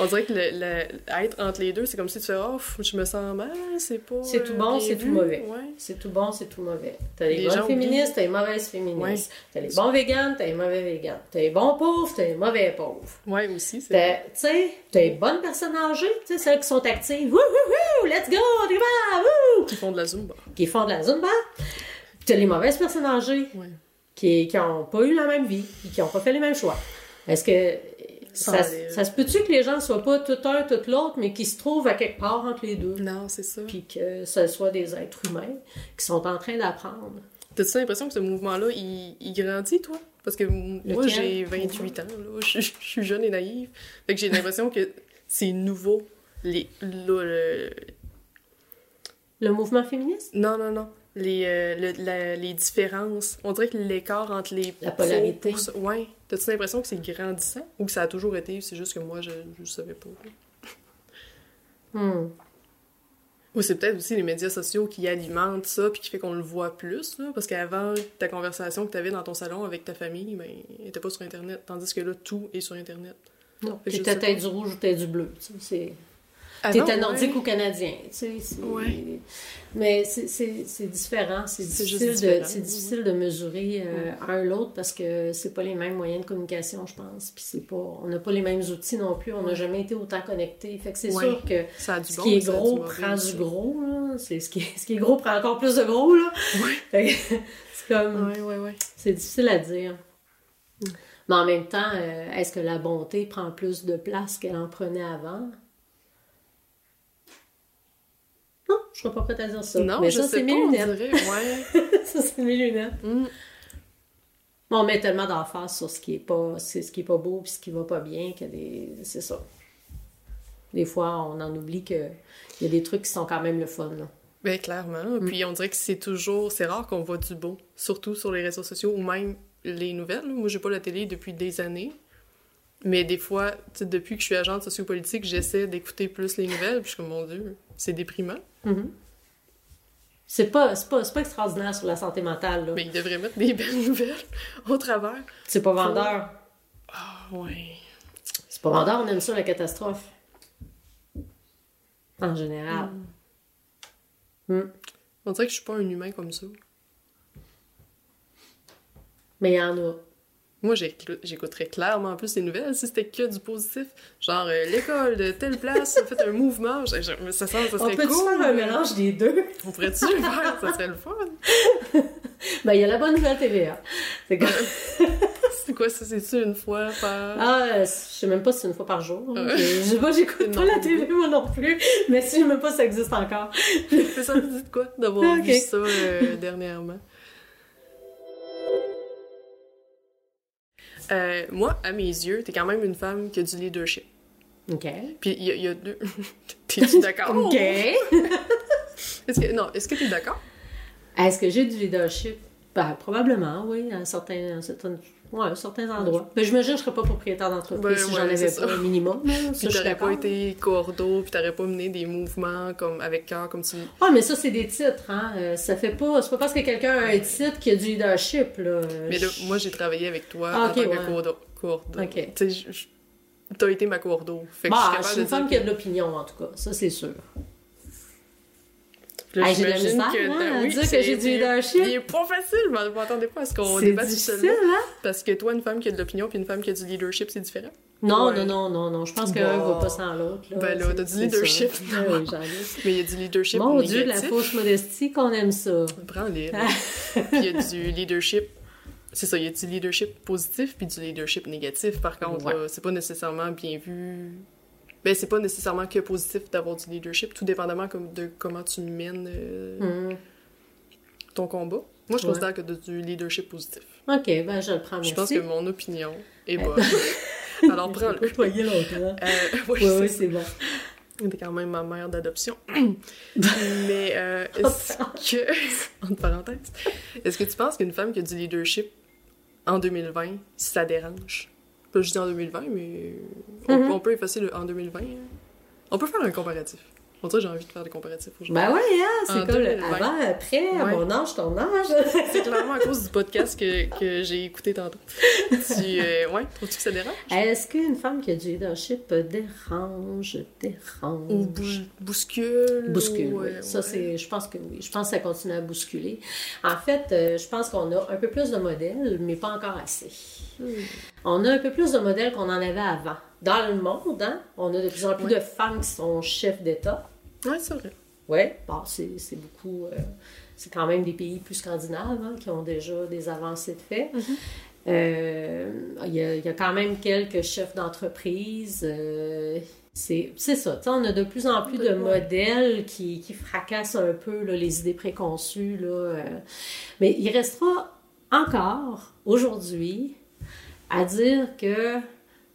On dirait que le, le- être entre les deux, c'est comme si tu fais « Oh, je me sens mal, c'est pas... C'est tout bon, c'est tout mauvais. Ouais. C'est tout bon, c'est tout mauvais. T'as les, Les bonnes féministes, t'as les mauvaises féministes. T'as les bons véganes, t'as les mauvais véganes. T'as les bons pauvres, t'as les mauvais pauvres. Ouais, aussi, c'est... Tu sais, t'as les bonnes personnes âgées, tu sais, celles qui sont actives. Wouh, wouh, wouh, let's go, wouh! Qui font de la Zumba. Qui font de la zumba. Puis t'as les mauvaises personnes âgées Ouais. Qui n'ont pas eu la même vie, puis qui n'ont pas fait les mêmes choix. Est-ce que Ça ça se peut-tu que les gens soient pas tout un, tout l'autre, mais qui se trouvent à quelque part entre les deux? Non, c'est ça. Puis que ce soit des êtres humains qui sont en train d'apprendre. T'as-tu l'impression que ce mouvement-là, il, il grandit, toi? Parce que moi, j'ai 28 ans, là. Je, je suis jeune et naïve. Fait que j'ai l'impression que c'est nouveau. Les, le- Le mouvement féministe? Non, non, non. Les, euh, le- la- les différences. On dirait que l'écart entre les... La polarité. pour Ouais. T'as-tu l'impression que c'est grandissant? Ou que ça a toujours été, c'est juste que moi, je, je savais pas? Hmm. Ou c'est peut-être aussi les médias sociaux qui alimentent ça puis qui fait qu'on le voit plus, là, parce qu'avant, ta conversation que tu avais dans ton salon avec ta famille, ben, elle était pas sur Internet, tandis que là, tout est sur Internet. Non, t'étais sais tête du rouge ou tête du bleu. tu c'est- Avant, T'étais nordique ouais. ou canadien. tu sais, Ouais. Mais c'est- différent. C'est difficile, de, difficile de mesurer euh, un l'autre parce que c'est pas les mêmes moyens de communication, je pense. Puis c'est pas, on n'a pas les mêmes outils non plus. On n'a jamais été autant connectés. Fait que c'est sûr que Ça ce bon, qui est du gros prend du gros. là. Ce qui, est, ce qui est gros prend encore plus de gros. Là. C'est comme. C'est difficile à dire. Mais en même temps, euh, est-ce que la bonté prend plus de place qu'elle en prenait avant? Non, je serais pas prête à dire ça. Non, mais je ça, sais c'est mes lunettes. dirait, ouais. ça, c'est mes lunettes. Mm. Bon, on met tellement d'emphase sur ce qui est pas, ce qui est pas beau puis ce qui va pas bien que des, c'est ça. Des fois, on en oublie que il y a des trucs qui sont quand même le fun. là. Ben, clairement. Puis on dirait que c'est toujours... C'est rare qu'on voit du beau, surtout sur les réseaux sociaux ou même les nouvelles. Moi, j'ai pas la télé depuis des années. Mais des fois, depuis que je suis agente sociopolitique, j'essaie d'écouter plus les nouvelles. Puis je suis comme, mon Dieu, c'est déprimant. Mhm. C'est pas, pas, extraordinaire sur la santé mentale. Là. Mais ils devraient mettre des belles nouvelles au travers. C'est pas vendeur. Ah, ouais. C'est pas vendeur, on aime ça la catastrophe. En général. Hmm. On dirait que je suis pas un humain comme ça. Mais il y en a. Moi, j'écou- j'écouterais clairement plus les nouvelles si c'était que du positif. Genre, euh, l'école de telle place a fait un mouvement. Je- je- mais ça, sent- ça On peut-tu cool. faire un mélange des deux? On pourrait-tu le faire? Ça serait le fun. Ben, il y a la bonne nouvelle TVA. C'est comme... C'est quoi ça? C'est-tu une fois par... Ah, euh, je sais même pas si c'est une fois par jour. hein. Je sais pas, j'écoute pas la télé, moi non plus. Mais si je sais même pas si ça existe encore. Ça me dit de quoi d'avoir Ah, ok. vu ça euh, dernièrement? Euh, moi, à mes yeux, t'es quand même une femme qui a du leadership. OK. Puis il y, a- il y a deux... T'es-tu d'accord? OK. Est-ce que... Non, est-ce que t'es d'accord? Est-ce que j'ai du leadership? Ben, probablement, oui, à certains, à certaines- ouais, à certains endroits. Mais j'imagine que je serais pas propriétaire d'entreprise Ben, si ouais, j'en avais pas un minimum. Puis t'aurais pas été cordeau, puis t'aurais pas mené des mouvements comme avec cœur, comme tu... Ah, mais ça, c'est des titres, hein. Euh, ça fait pas. C'est pas parce que quelqu'un a un titre qu'il y a du leadership, là. Mais là, moi, j'ai travaillé avec toi Ah, en ok, tant que ouais. cordeau. cordeau. Ok. Tu sais, t'as été ma cordeau. Fait que Bah, je suis je suis une de femme qui a de l'opinion, en tout cas. Ça, c'est sûr. Puis là, Hey, j'imagine misère, que- hein, oui, dire que j'ai du leadership. Il est pas facile, vous m'entendez pas à ce qu'on C'est débatte difficile, seulement. hein? Parce que toi, une femme qui a de l'opinion puis une femme qui a du leadership, c'est différent. Non, Ouais. non, non, non, non. Je pense qu'un Bon. va pas sans l'autre. là. Ben là, t'as du leadership, ça. Ah oui. Mais il y a du leadership Mon négatif. Dieu, de la fausse modestie qu'on aime ça. Prends-les. là. puis il y a du leadership... C'est ça, il y a du leadership positif puis du leadership négatif. Par contre, Ouais. c'est pas nécessairement bien vu... Ben, c'est pas nécessairement que positif d'avoir du leadership, tout dépendamment comme de comment tu mènes euh, Hmm. ton combat. Moi, je Ouais. considère que as du leadership positif. OK, ben je le prends, merci. Je pense que mon opinion est bonne. Alors, prends-le. Je aller longtemps. Euh, oui, oui, ça. c'est bon. T'es quand même ma mère d'adoption. Mais euh, est-ce que... Entre parenthèses. Est-ce que tu penses qu'une femme qui a du leadership en 2020, si ça dérange? Pas juste en 2020, mais on, Mhm. on peut effacer le en 2020. hein. On peut faire un comparatif. On dirait j'ai envie de faire des comparatifs aujourd'hui. Ben ouais, hein, c'est comme le 2020. avant, après, à Ouais. mon âge, ton âge. C'est clairement à cause du podcast que, que j'ai écouté tantôt. Tu, euh, ouais, trouves-tu que ça dérange? Est-ce qu'une femme qui a du leadership dérange, dérange? Ou bou- bouscule? Bouscule, ou, oui. euh, Ça, ouais. c'est, je pense que oui. Je pense que ça continue à bousculer. En fait, euh, je pense qu'on a un peu plus de modèles, mais pas encore assez. On a un peu plus de modèles qu'on en avait avant. Dans le monde, hein, on a de plus en plus de femmes qui sont chefs d'État. Ouais, c'est vrai. Oui, bon, c'est, beaucoup. euh, c'est quand même des pays plus scandinaves hein, qui ont déjà des avancées de fait. Mm-hmm. Euh, Il y, a, il y a quand même quelques chefs d'entreprise. euh, c'est, ça. On a de plus en plus de modèles qui, qui fracassent un peu là, les idées préconçues. Là, euh. Mais il restera encore aujourd'hui à dire que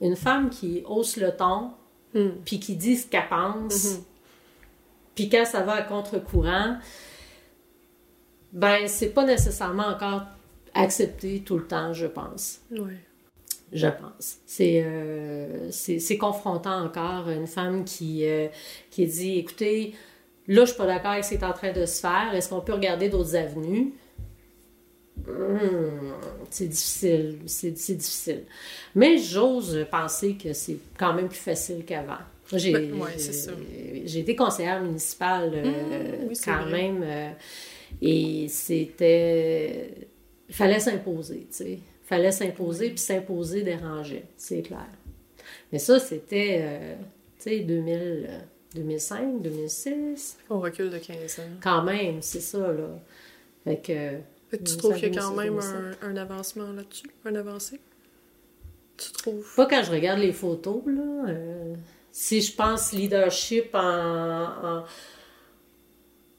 une femme qui hausse le ton, Hmm. puis qui dit ce qu'elle pense, Mhm. puis quand ça va à contre-courant, ben c'est pas nécessairement encore accepté tout le temps, je pense. Ouais. je pense. C'est euh, confrontant encore une femme qui, euh, qui dit écoutez, là, je suis pas d'accord avec ce qui est en train de se faire. Est-ce qu'on peut regarder d'autres avenues? Hmm, c'est difficile, c'est difficile. Mais j'ose penser que c'est quand même plus facile qu'avant. J'ai Ben, ouais, c'est ça. j'ai été conseillère municipale euh, Mmh, oui, c'est quand vrai. même euh, et c'était il fallait s'imposer, tu sais. fallait s'imposer puis s'imposer dérangeait, c'est clair. Mais ça c'était euh, tu sais 2000 euh, 2005, 2006, On recule de 15 ans. quand même, c'est ça là. Fait que tu 2005, trouves qu'il y a quand même 2007. un, un avancement là-dessus? Un avancé? Tu trouves? Pas quand je regarde les photos, là. euh, si je pense leadership en, en-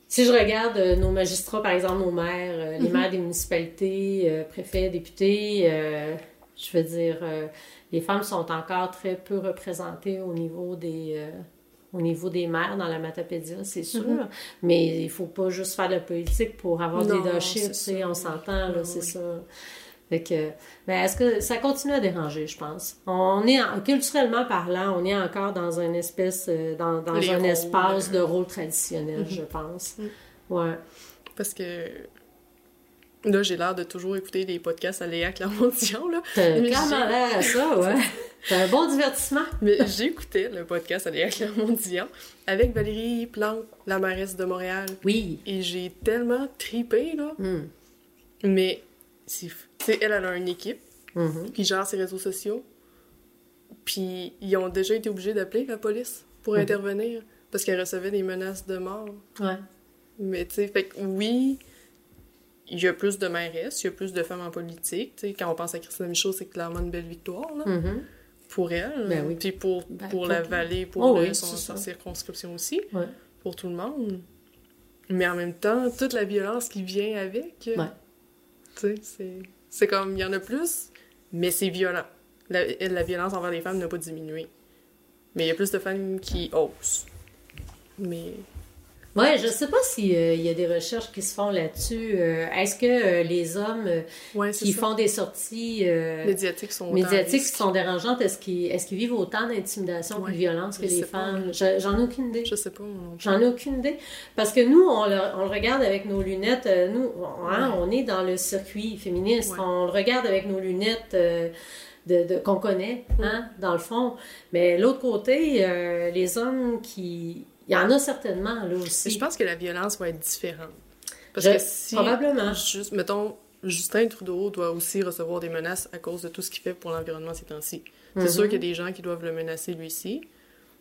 Si je regarde euh, nos magistrats, par exemple, nos maires, euh, les maires des municipalités, euh, préfets, députés, euh, je veux dire, euh, les femmes sont encore très peu représentées au niveau des... au niveau des maires dans la Matapédia, c'est sûr. Mais il faut pas juste faire de la politique pour avoir Non, leadership, c'est tu sais, on s'entend, là, c'est oui. ça. Fait que, mais est-ce que ça continue à déranger, je pense? On est, en- culturellement parlant, on est encore dans une espèce, euh, dans, dans un rôles, espace de rôle traditionnel, je pense. Ouais. Parce que là, j'ai l'air de toujours écouter des podcasts à Léa Clermont-Dion, là. T'as clairement l'air à ça, ouais. T'as un bon divertissement. Mais j'écoutais le podcast à Léa Clermont-Dion avec Valérie Plante, la mairesse de Montréal. Oui. Et j'ai tellement tripé, là. Hum. Mais, c'est f- tu sais, elle, elle a une équipe Mhm. qui gère ses réseaux sociaux. Puis, ils ont déjà été obligés d'appeler la police pour Mhm. intervenir parce qu'elle recevait des menaces de mort. Ouais. Mais tu sais, fait que oui, il y a plus de mairesses, il y a plus de femmes en politique. Tu sais, quand on pense à Christina Michaud, c'est clairement une belle victoire là, Mhm. pour elle. Ben oui. Puis pour, Ben, pour pour la tout. vallée, pour Oh le- oui, son, sa circonscription aussi, Ouais. pour tout le monde. Mais en même temps, toute la violence qui vient avec, Ouais. c'est comme, il y en a plus, mais c'est violent. La, la violence envers les femmes n'a pas diminué. Mais il y a plus de femmes qui osent. Mais Ouais, je sais pas s'il y a des recherches qui se font là-dessus. Euh, Est-ce que euh, les hommes euh, ouais, qui ça. font des sorties euh, médiatiques sont médiatiques risques. sont dérangeantes, est-ce qu'ils est qu'ils vivent autant d'intimidation et Ouais, de violence que je les femmes? Je- J'en ai aucune idée. Je sais pas. J'en ai aucune idée. Parce que nous, on le, on le regarde avec nos lunettes. euh, Nous, on, hein, on est dans le circuit féministe. On le regarde avec nos lunettes euh, de, de- qu'on connaît, hein, dans le fond. Mais l'autre côté, euh, les hommes qui... Il y en a certainement, là Mais aussi. je pense que la violence va être différente. Parce Je- que si. probablement. Juste, mettons, Justin Trudeau doit aussi recevoir des menaces à cause de tout ce qu'il fait pour l'environnement ces temps-ci. Mhm. C'est sûr qu'il y a des gens qui doivent le menacer lui aussi.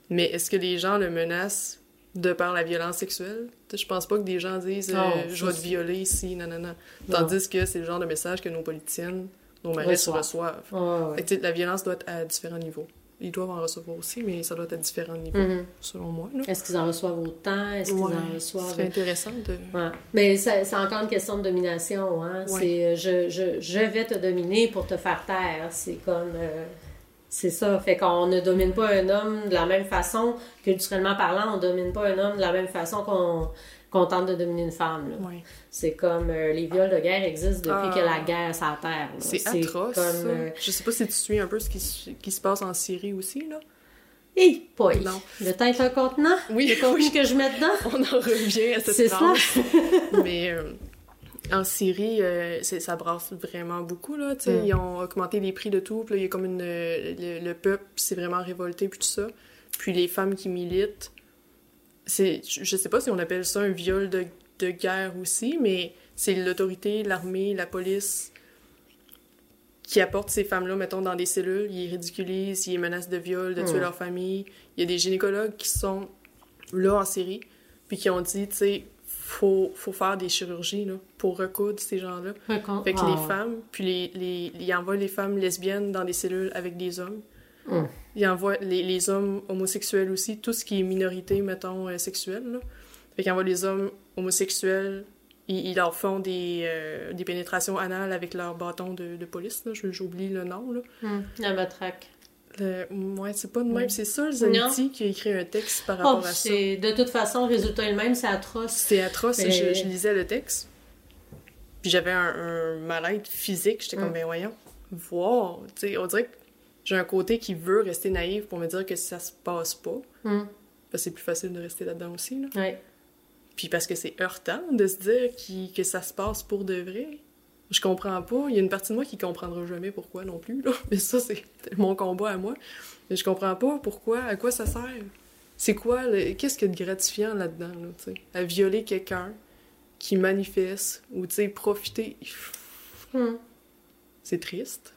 Mais est-ce que les gens le menacent de par la violence sexuelle? Je pense pas que des gens disent euh, Je vais te violer ici, nanana. Non. Tandis que c'est le genre de message que nos politiciennes, nos maris Reçoivent. reçoivent. Ouais. Fait que, tu sais, la violence doit être à différents niveaux. Ils doivent en recevoir aussi, mais ça doit être à différents niveaux, Mhm. selon moi. là. Est-ce qu'ils en reçoivent autant? Est-ce qu'ils Ouais, en ce reçoivent... serait intéressant de... Ouais. Mais ça- c'est encore une question de domination. Hein? Ouais. C'est euh, je, je, je vais te dominer pour te faire taire. C'est comme. euh, c'est ça. Fait qu'on ne domine pas un homme de la même façon, culturellement parlant, on domine pas un homme de la même façon qu'on qu'on tente de dominer une femme. là. Ouais. C'est comme euh, les viols de guerre existent depuis Ah. que la guerre sur la terre. là. C'est atroce. Comme. euh, Je sais pas si tu suis un peu ce qui, se- qui se passe en Syrie aussi, là. Hé, boy! Non. Le temps est un contenant? Oui, Le contenu oui. que je mets dedans? On en revient à cette C'est phrase. Mais euh, en Syrie, euh, c'est- ça brasse vraiment beaucoup, là. Mm. Ils ont augmenté les prix de tout. Puis là, il y a comme une... Le, le peuple s'est vraiment révolté, puis tout ça. Puis les femmes qui militent, c'est... Je sais pas si on appelle ça un viol de, de guerre aussi, mais c'est l'autorité, l'armée, la police qui apportent ces femmes-là, mettons, dans des cellules, ils les ridiculisent, ils les menacent de viol, de tuer Mm. leur famille. Il y a des gynécologues qui sont là en Syrie, puis qui ont dit, tu sais, faut, faut faire des chirurgies là, pour recoudre ces gens-là. Fait que les femmes, puis les, les, ils envoient les femmes lesbiennes dans des cellules avec des hommes. Hum. Ils envoient les, les hommes homosexuels aussi, tout ce qui est minorité, mettons, euh, sexuelle. Là. Fait qu'ils envoient les hommes homosexuels, ils, ils leur font des, euh, des pénétrations anales avec leur bâton de, de police. J'oublie le nom. Là. La matraque. Le- ouais, c'est pas de même. Mm. C'est ça, Zanity, qui a écrit un texte par Oh, rapport à ça. de toute façon, le résultat est le même, c'est atroce. C'est atroce. Mais- Je, je lisais le texte, puis j'avais un, un mal-être physique. J'étais comme, Mm. ben voyons, voir. Sais, on dirait que j'ai un côté qui veut rester naïf pour me dire que ça se passe pas. Que c'est plus facile de rester là-dedans aussi, là. ouais. Puis parce que c'est heurtant de se dire qui- que ça se passe pour de vrai. Je comprends pas. Il y a une partie de moi qui comprendra jamais pourquoi non plus, là. Mais ça, c'est mon combat à moi. Mais je comprends pas pourquoi, à quoi ça sert. C'est quoi, le- qu'est-ce qu'il y a de gratifiant là-dedans, là, tu sais? À violer quelqu'un qui manifeste ou, tu sais, profiter. Hum. C'est triste.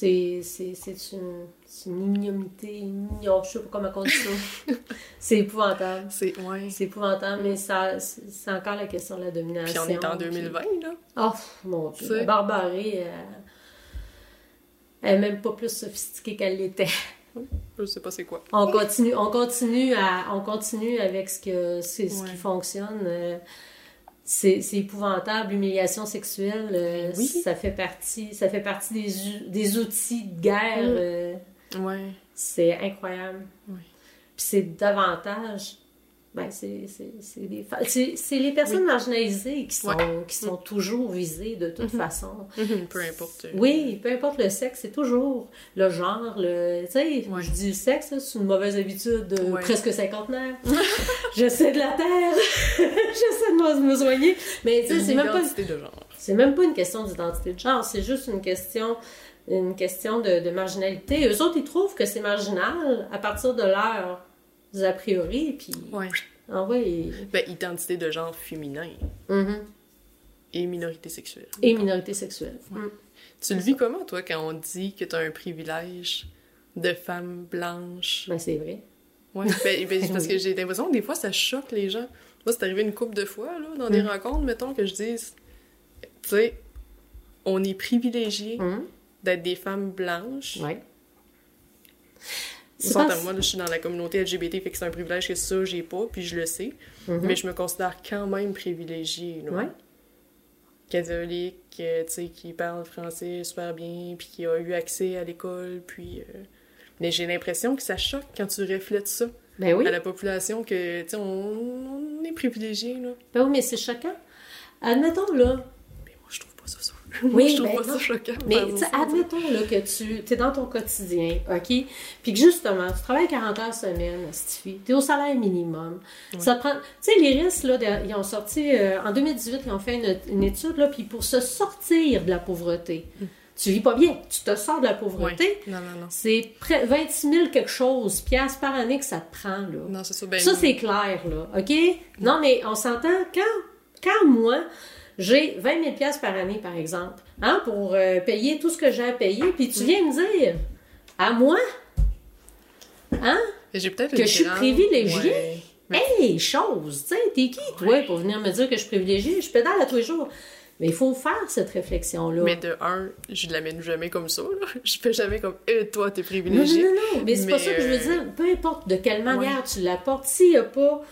C'est, c'est, c'est une, c'est une ignomité, igno- je sais pas comment on dit ça. c'est épouvantable. C'est, ouais. C'est épouvantable, mais ça, c'est encore la question de la Puis domination. on est en puis- 2020, là. Oh, mon Dieu. La barbarie, elle, elle est même pas plus sophistiquée qu'elle l'était. Je sais pas c'est quoi. On continue, on continue à, on continue avec ce que c'est ce Ouais. qui fonctionne. euh, C'est épouvantable, l'humiliation sexuelle, euh, Oui. ça fait partie, ça fait partie des, outils de guerre. Mm. euh, Ouais. c'est incroyable. Puis c'est davantage. Ben, c'est les personnes marginalisées qui sont, Ouais. Qui sont toujours visées de toute façon. Peu importe. euh, Oui, peu importe le sexe, c'est toujours le genre, le. Tu sais, Ouais. je dis le sexe, c'est une mauvaise habitude de Ouais. presque cinquantenaire. J'essaie de la taire, j'essaie de me soigner. Mais tu sais, c'est même pas L'identité de genre. c'est même pas une question d'identité de genre, c'est juste une question, une question de, de marginalité. Eux autres, ils trouvent que c'est marginal à partir de leurs a priori, puis Ouais. ah ouais, et, Ben, identité de genre féminin Mhm. et minorité sexuelle. et minorité sexuelle. Mm. Tu le vis comment, toi, quand on dit que t'as un privilège de femme blanche? Ben, c'est vrai. Ouais, ben, ben, parce que j'ai l'impression que des fois, ça choque les gens. Moi, c'est arrivé une couple de fois, là, dans des Mm. rencontres, mettons, que je dise, tu sais, on est privilégié Mhm. d'être des femmes blanches. Ouais. À moi, là, je suis dans la communauté LGBT, fait que c'est un privilège que ça, j'ai pas, puis je le sais. Mhm. Mais je me considère quand même privilégiée, là. Ouais. Catholique, euh, tu sais, qui parle français super bien, puis qui a eu accès à l'école, puis... euh, Mais j'ai l'impression que ça choque quand tu reflètes ça Ben oui. à la population, que, tu sais, on, on est privilégié, là. Ben oui, mais c'est choquant. Admettons, là, Mais moi, je trouve pas ça ça. Oui, je trouve ben pas non. ça choquant. Mais admettons là, que tu es dans ton quotidien, OK? Puis que justement, tu travailles 40 heures semaine, Stifi, tu es au salaire minimum. Ça te prend. Tu sais, les risques, là, de- ils ont sorti. euh, en 2018, ils ont fait une, une étude, là, puis pour se sortir de la pauvreté, tu vis pas bien, tu te sors de la pauvreté. Non, non, non. C'est près 26 000 quelque chose, piastres par année que ça te prend, là. Non, c'est ça. Ben, Ça, c'est clair, là. OK? Non, mais on s'entend, quand, quand moi, j'ai 20 000 piastres par année, par exemple, hein, pour euh, payer tout ce que j'ai à payer, puis tu viens me dire, à moi, hein? Que je suis privilégiée. Ouais. Mais- Hey, chose! Tu sais, t'es qui, toi, pour venir me dire que je suis privilégiée? Je pédale à tous les jours. Mais il faut faire cette réflexion-là. Mais de un, je l'amène jamais comme ça, là. Je fais jamais comme, eh, toi, t'es Non, non, privilégié. non, non, mais c'est pas ça que je veux euh, dire. Peu importe de quelle manière tu l'apportes, s'il y a pas...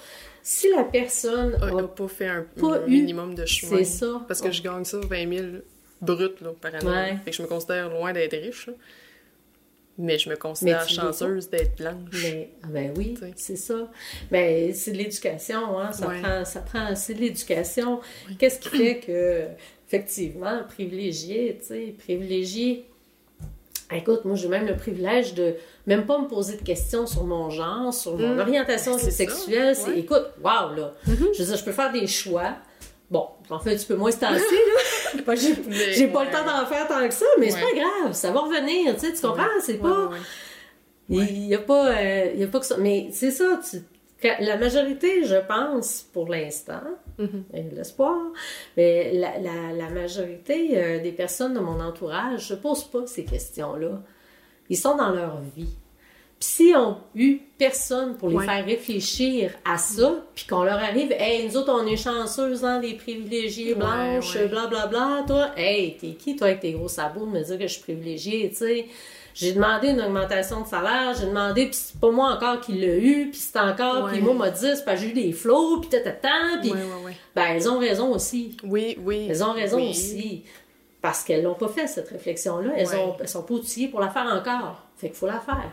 Si la personne n'a pas fait un, pas un eu- minimum de chemin. Ça. Parce que je gagne ça 20 000 brut là, par année. Ouais. Fait que je me considère loin d'être riche. là. Mais je me considère chanceuse d'être blanche. Mais, ah ben oui, c'est ça. Mais c'est de l'éducation, hein, ça Ouais. prend, ça prend, c'est de l'éducation. Qu'est-ce qui fait que, effectivement, privilégié, tu sais, privilégié. Écoute, moi, j'ai même le privilège de même pas me poser de questions sur mon genre, sur mon Mm. orientation C'est sexuelle. ouais. écoute, waouh, là. Je veux dire, je peux faire des choix. Bon, j'en fais un petit peu moins ce temps-ci, là. J'ai, pas le temps d'en faire tant que ça, mais c'est pas grave, ça va revenir, tu sais, tu comprends? C'est pas... Il n'y a, pas, euh, y a pas que ça. Mais c'est ça, tu- la majorité, je pense, pour l'instant, Il y a de l'espoir, mais la, la- la majorité euh, des personnes de mon entourage ne se posent pas ces questions-là. Ils sont dans leur vie. Puis s'ils ont eu personne pour les Ouais. faire réfléchir à ça, puis qu'on leur arrive, hey, nous autres, on est chanceuses, hein, des privilégiés Ouais, blanches, blablabla, toi, hey, t'es qui, toi, avec tes gros sabots, de me dire que je suis privilégiée, tu sais? J'ai demandé une augmentation de salaire, j'ai demandé, puis c'est pas moi encore qui l'a eu, puis c'est encore, puis moi, m'a dit, c'est que j'ai eu des flots, puis tata, puis ben, elles ont raison aussi. Oui, oui. Elles ont raison oui. aussi. Parce qu'elles l'ont pas fait, cette réflexion-là. Elles, Ouais. ont, elles sont pas outillées pour la faire encore. Fait qu'il faut la faire.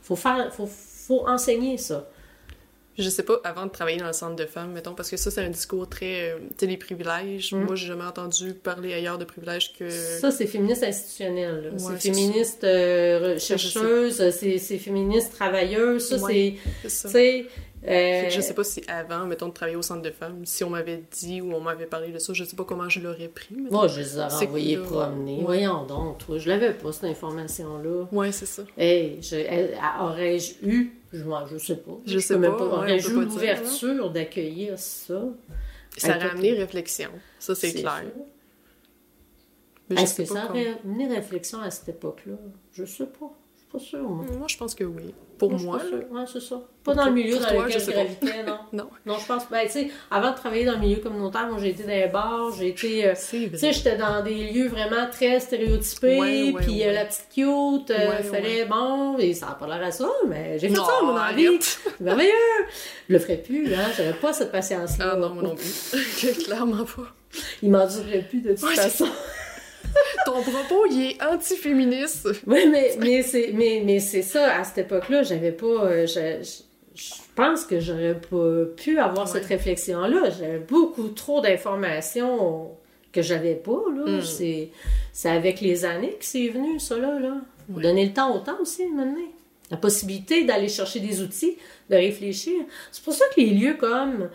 Faut faire, faut, faut enseigner ça. Je sais pas, avant de travailler dans le centre de femmes, mettons, parce que ça, c'est un discours très. euh, tu sais, les privilèges. Mm. Moi, j'ai jamais entendu parler ailleurs de privilèges que. Ça, c'est féministe institutionnel. Ouais, c'est féministe euh, je chercheuse, c'est féministe travailleuse. Ça, Ouais. c'est. Tu sais. Fait euh, je sais pas si avant, mettons, de travailler au centre de femmes, si on m'avait dit ou on m'avait parlé de ça, je sais pas comment je l'aurais pris. Moi, je les aurais envoyés promener. Ouais. Voyons donc, toi. Je l'avais pas, cette information-là. Ouais, c'est ça. Hey, je- aurais-je eu, je, je sais pas, Je sais peux même pas, ouais, on pas l'ouverture d'accueillir ça? Ça a amené réflexion. Ça, c'est clair. je Est-ce sais que ça aurait amené réflexion à cette époque-là? Je sais pas. Pas sûre, moi. Moi, je pense que oui. Pour moi. Ouais, c'est ça. Pas dans le milieu dans toi, lequel je gravitais, non. Non. Non, je pense, ben, tu sais, avant de travailler dans le milieu communautaire, moi, j'ai été dans les bars, j'ai été, euh, tu sais, j'étais dans des lieux vraiment très stéréotypés, Ouais, ouais, puis euh, ouais. la petite cute, euh, Ouais, fallait, bon, et ça n'a pas l'air à ça, mais j'ai fait Non, ça, mon envie. C'est merveilleux! Je le ferais plus, hein, j'aurais pas cette patience-là. Ah non, moi non plus. Clairement pas. Il m'en durerait plus de toute Ouais, façon. Ton propos, il est anti-féministe. Oui, mais, mais c'est mais, mais ça, à cette époque-là, j'avais pas. euh, je, je- je pense que j'aurais pas pu avoir Ouais. cette réflexion-là. J'avais beaucoup trop d'informations que j'avais pas, là. Mm. C'est avec les années que c'est venu, ça, là. là. Ouais. Donner le temps au temps aussi, maintenant. La possibilité d'aller chercher des outils, de réfléchir. C'est pour ça que les lieux comme.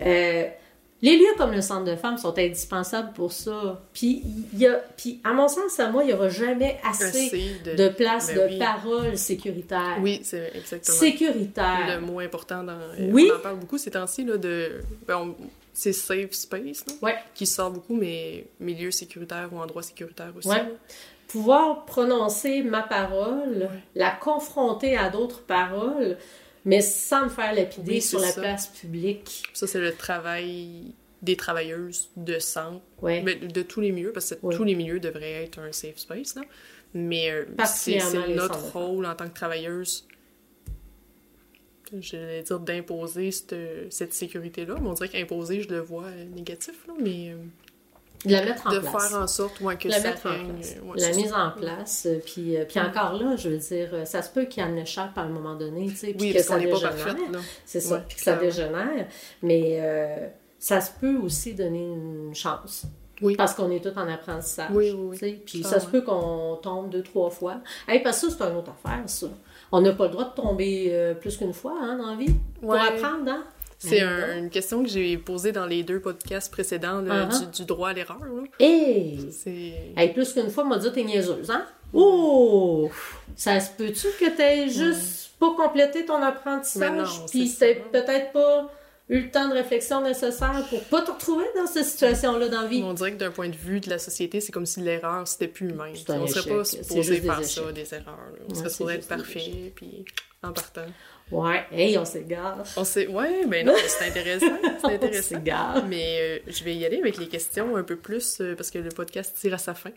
euh, les lieux comme le centre de femmes sont indispensables pour ça. Puis, y a, puis à mon sens, à moi, il n'y aura jamais assez Assez de... de place Ben de oui. parole sécuritaire. Oui, c'est exactement. Sécuritaire. Le mot important dans. Oui. On en parle beaucoup ces temps-ci, là, de. Ben, on- C'est safe space, là, Ouais. qui sort beaucoup, mais milieu sécuritaire ou endroit sécuritaire aussi. Ouais. Pouvoir prononcer ma parole, Ouais. la confronter à d'autres paroles, mais sans me faire lapider Oui, sur la ça. place publique. Ça, c'est le travail des travailleuses de centre, Ouais. mais de tous les milieux, parce que tous les milieux devraient être un safe space, là. Mais euh, c'est notre rôle en tant que travailleuse, j'allais dire, d'imposer cette, cette sécurité-là. Mais on dirait qu'imposer, je le vois euh, négatif, là, mais euh, la mettre en de place. faire en sorte ouais, que la ça mettre en place. ouais, la mise ça. en place. euh, Puis, euh, puis encore là, je veux dire, euh, ça se peut qu'il y en échappe à un moment donné, tu sais, puis Oui, que parce ça qu'on n'est pas dégénère. C'est ça, Ouais, puis que ça dégénère. Mais euh, ça se peut aussi donner une chance. Oui. Parce qu'on est tous en apprentissage. Oui, oui, oui. Puis ça se peut qu'on tombe deux, trois fois. Hey, parce que ça, c'est une autre affaire, ça. On n'a pas le droit de tomber euh, plus qu'une fois hein, dans la vie pour apprendre, hein? C'est un- une question que j'ai posée dans les deux podcasts précédents là, Uh-huh. du, du droit à l'erreur. là. Hey! Plus qu'une fois, on m'a dit t'es niaiseuse, hein? Oh! Ça se peut-tu que t'aies juste pas complété ton apprentissage? Puis ça. peut-être pas eu le temps de réflexion nécessaire pour pas te retrouver dans cette situation-là dans la vie. On dirait que d'un point de vue de la société, c'est comme si l'erreur, c'était plus humain. On serait pas supposé faire ça, des erreurs. là. On Ouais, serait supposé être parfait, puis en partant. Ouais, hey, on s'égare. On sait... Ouais, ben non, mais c'est intéressant. C'est On intéressant. s'égare. Mais euh, je vais y aller avec les questions un peu plus, euh, parce que le podcast tire à sa fin,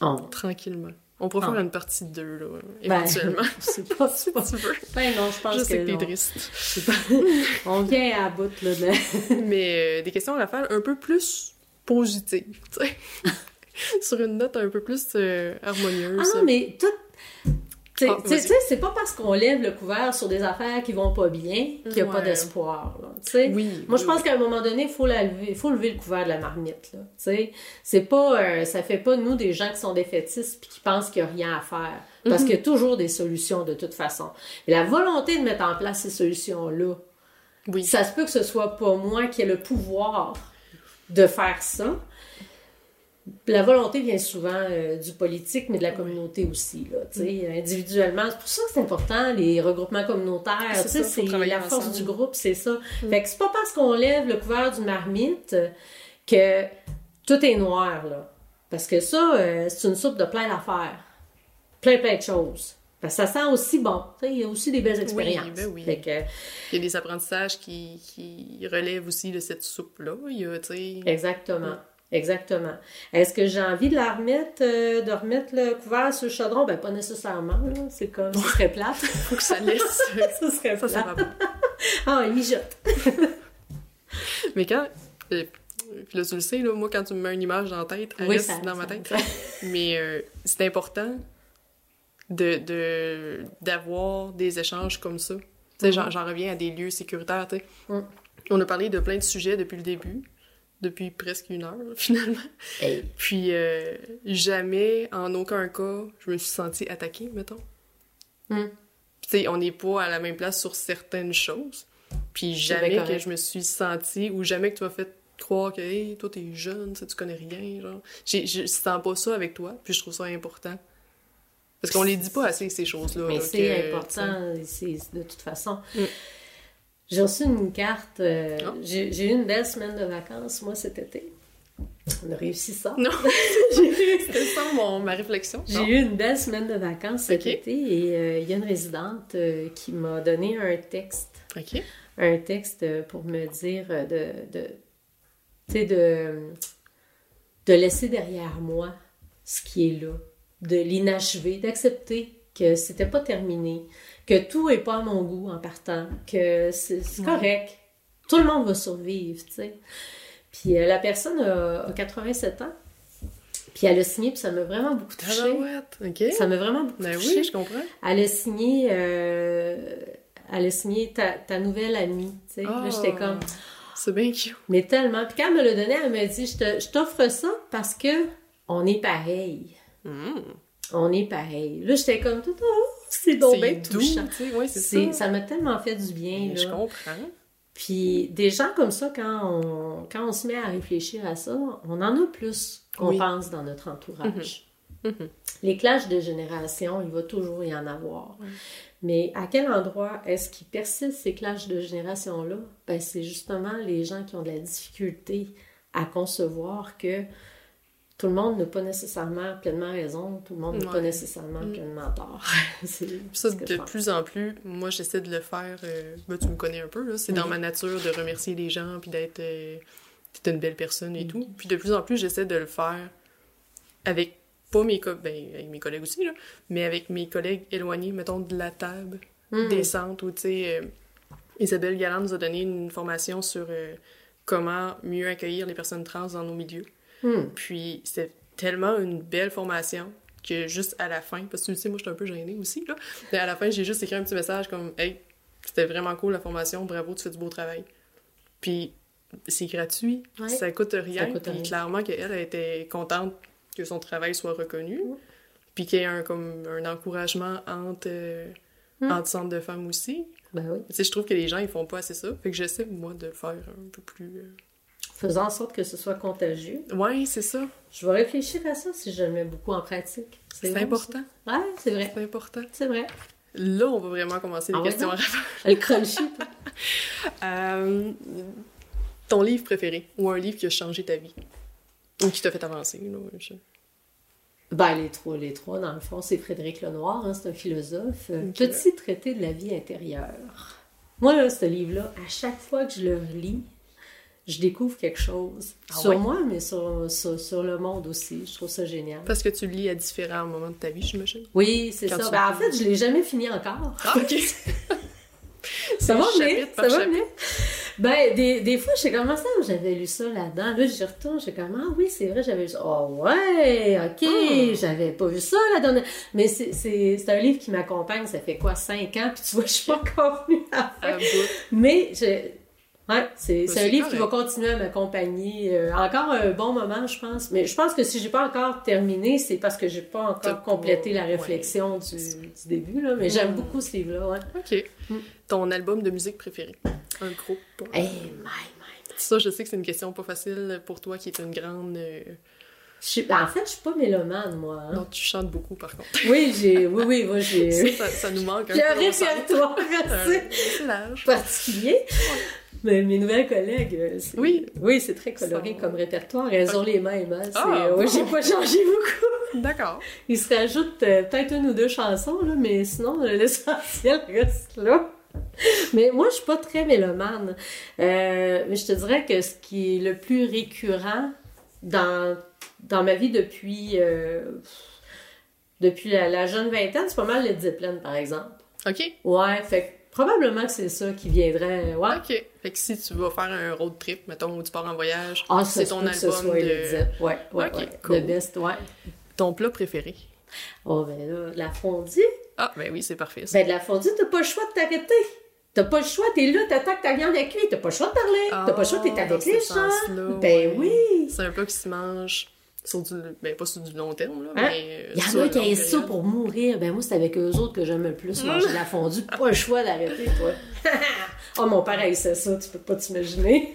Oh. tranquillement. On pourrait Ah. faire une partie 2, là, Ben, éventuellement. pas, c'est pas... si tu veux. Ben non, je pense Je sais que que t'es triste. Pas- On vient à bout, là, de... mais euh, des questions à la faire un peu plus positives, tu sais. Sur une note un peu plus harmonieuse. Ah non, mais tout... Tu sais- Ah, c'est pas parce qu'on lève le couvert sur des affaires qui vont pas bien qu'il n'y a pas d'espoir. Oui. Moi, je oui, pense qu'à un moment donné, il faut, la lever, faut lever le couvert de la marmite. Là, c'est pas, euh, ça fait pas nous des gens qui sont défaitistes puis qui pensent qu'il n'y a rien à faire. Parce Mhm. qu'il y a toujours des solutions de toute façon. Mais la volonté de mettre en place ces solutions-là, Oui. ça se peut que ce soit pas moi qui ai le pouvoir de faire ça. La volonté vient souvent euh, du politique, mais de la communauté aussi. Là, sais, Individuellement, c'est pour ça que c'est important, les regroupements communautaires. C'est la force ensemble. du groupe, c'est ça. Fait que c'est pas parce qu'on lève le couvert d'une marmite que tout est noir. Là. Parce que ça, euh, c'est une soupe de plein d'affaires. Plein, plein de choses. Parce que ça sent aussi bon. Il y a aussi des belles expériences. ben oui. Fait que, Il y a des apprentissages qui, qui relèvent aussi de cette soupe-là. Sais... Exactement. Est-ce que j'ai envie de la remettre, euh, de remettre le couvert sur le chaudron? Ben, pas nécessairement, là. C'est comme, ce serait plate. faut que ça laisse... serait ça, ça plate. pas. Ah, il mijote. Mais quand... euh, puis là, tu le sais, là, moi, quand tu me mets une image dans la tête, elle Oui, reste ça- dans ma tête. Mais euh, c'est important de, de, d'avoir des échanges comme ça. sais, j'en, j'en reviens à des lieux sécuritaires, tu sais. Mm. On a parlé de plein de sujets depuis le début, depuis presque une heure, finalement. Hey. Puis euh, jamais, en aucun cas, je me suis sentie attaquée, mettons. Mm. Tu sais, on n'est pas à la même place sur certaines choses. Puis jamais que correct. je me suis sentie, ou jamais que tu m'as fait croire que, hey, toi, t'es jeune, tu connais rien, genre. Je sens pas ça avec toi, puis je trouve ça important. Parce qu'on les dit pas assez, ces choses-là. Mais c'est important, c'est de toute façon. Mm. J'ai reçu une carte. euh, Ah. J'ai eu une belle semaine de vacances, moi, cet été. On a réussi ça. Non, c'était ça mon, ma réflexion. J'ai eu une belle semaine de vacances cet été et euh, il y a une résidente euh, qui m'a donné un texte. OK. Un texte pour me dire de. de tu sais, de, de laisser derrière moi ce qui est là, de l'inachevé, d'accepter que c'était pas terminé, que tout est pas à mon goût en partant, que c'est correct. Tout le monde va survivre, tu sais. Puis euh, la personne a, a 87 ans, puis elle a signé, puis ça m'a vraiment beaucoup touchée. Tabarouette, OK. Ça m'a vraiment beaucoup Ben touchée. oui, je comprends. Elle a signé, euh, elle a signé ta, ta nouvelle amie, tu sais. Là, j'étais Oh. comme, C'est bien cute. mais tellement. Puis quand elle me l'a donné, elle m'a dit, je t'offre ça parce que on est pareil. Mm. On est pareil. Là, j'étais comme, tout, oh, c'est donc bien doux, touchant. ouais, c'est ça. Ça m'a tellement fait du bien, Je comprends. Puis des gens comme ça, quand on, quand on se met à réfléchir à ça, on en a plus qu'on Oui. pense dans notre entourage. Mhm. Les clashs de génération, il va toujours y en avoir. Mais à quel endroit est-ce qu'ils persistent ces clashs de génération-là? Ben, c'est justement les gens qui ont de la difficulté à concevoir que tout le monde n'a pas nécessairement pleinement raison, tout le monde n'a pas Ouais. nécessairement Mm. pleinement tort. c'est ça, de plus en plus, moi, j'essaie de le faire. euh, ben, tu me connais un peu, là. C'est Oui. dans ma nature de remercier les gens, puis d'être. euh, une belle personne et Mhm. tout. Puis de plus en plus, j'essaie de le faire avec. Pas mes, co- ben, avec mes collègues aussi, là, mais avec mes collègues éloignés, mettons, de la table, Mm. descente, ou tu sais. euh, Isabelle Galland nous a donné une formation sur euh, comment mieux accueillir les personnes trans dans nos milieux. Mm. Puis c'est tellement une belle formation que juste à la fin, parce que tu sais, moi je suis un peu gênée aussi, là. Mais à la fin, j'ai juste écrit un petit message comme Hey, c'était vraiment cool la formation, bravo, tu fais du beau travail. Puis c'est gratuit, Ouais. ça coûte rien. coûte puis rien. clairement qu'elle elle était contente que son travail soit reconnu. Mm. Puis qu'il y ait un, comme, un encouragement entre, euh, Mm. entre centres de femmes aussi. Ben oui. Tu sais, je trouve que les gens, ils font pas assez ça. Fait que j'essaie, moi, de le faire un peu plus... euh, Faisant en sorte que ce soit contagieux. Ouais, c'est ça. Je vais réfléchir à ça si je le mets beaucoup en pratique. C'est bon, important. Ouais, c'est vrai. C'est important. C'est vrai. Là, on va vraiment commencer les Ah questions à. Le crunchy. Euh, ton livre préféré ou un livre qui a changé ta vie? Ou qui t'a fait avancer. Là, je- Ben, les trois, les trois, dans le fond, c'est Frédéric Lenoir, hein, c'est un philosophe. Euh. Petit traité de la vie intérieure. Moi, là, ce livre-là, à chaque fois que je le relis, je découvre quelque chose. Ah sur moi, mais sur, sur, sur le monde aussi. Je trouve ça génial. Parce que tu le lis à différents moments de ta vie, j'imagine. Oui, c'est ça. Ben, en fait, je l'ai jamais fini encore. Ah, ok. Ça va venir, ça va venir. Ben, des, des fois, je sais comment ça, j'avais lu ça là-dedans. Là, j'y retourne, j'ai comme, ah oui, c'est vrai, j'avais lu ça. Oh ouais, ok, Hmm. j'avais pas vu ça la dernière. Mais c'est- un livre qui m'accompagne, ça fait quoi, cinq ans, puis tu vois, je suis pas encore venue à la fin. Mais, je... ouais, c'est Ben, c'est un livre qui va continuer à m'accompagner euh, encore un bon moment, je pense. Mais je pense que si j'ai pas encore terminé, c'est parce que j'ai pas encore complété la ouais. réflexion du, du début, là. Mais j'aime Hmm. beaucoup ce livre-là, ouais. Ok. Mm. Ton album de musique préféré? Un groupe Hey, my, my, Ça, je sais que c'est une question pas facile pour toi qui est une grande. euh, Je ben, en fait, je suis pas mélomane, moi. hein. Non, tu chantes beaucoup par contre. Oui, j'ai. Oui, oui, moi, ça, j'ai. ça, ça nous manque un J'ai un peu. répertoire assez Un- large. particulier. Mais mes nouvelles collègues, euh, Oui. oui, c'est très coloré Sont- comme répertoire. Elles ont les mêmes. Hein. Ah, ouais, bon. j'ai pas changé beaucoup. D'accord. Il se rajoute euh, peut-être une ou deux chansons, là, mais sinon, euh, l'essentiel reste là. Mais moi, je suis pas très mélomane. Euh, mais je te dirais que ce qui est le plus récurrent dans, dans ma vie depuis, euh, depuis la, la jeune vingtaine, c'est pas mal le Zeppelin, par exemple. Ok. Ouais, fait que probablement que c'est ça qui viendrait. Ouais. Ok. Fait que si tu vas faire un road trip, mettons, où tu pars en voyage, Ah, c'est ton que ce album soit de. le. Ouais, ouais, ouais. cool. Best, ouais. Ton plat préféré? Oh, ben là, la fondue. Ah, ben oui, c'est parfait. ça. Ben, de la fondue, t'as pas le choix de t'arrêter. T'as pas le choix, t'es là, t'attends que ta viande est cuite, t'as pas le choix de parler, t'as pas le choix, t'es Ah, avec les gens. Ben oui! C'est un plat qui se mange sur du... Ben, pas sur du long terme, là, Hein? mais... euh, Il y en a qui aiment ça pour mourir. Ben moi, c'est avec eux autres que j'aime le plus manger de la fondue. Pas le choix d'arrêter, toi. oh, mon père haïssait ça, tu peux pas t'imaginer.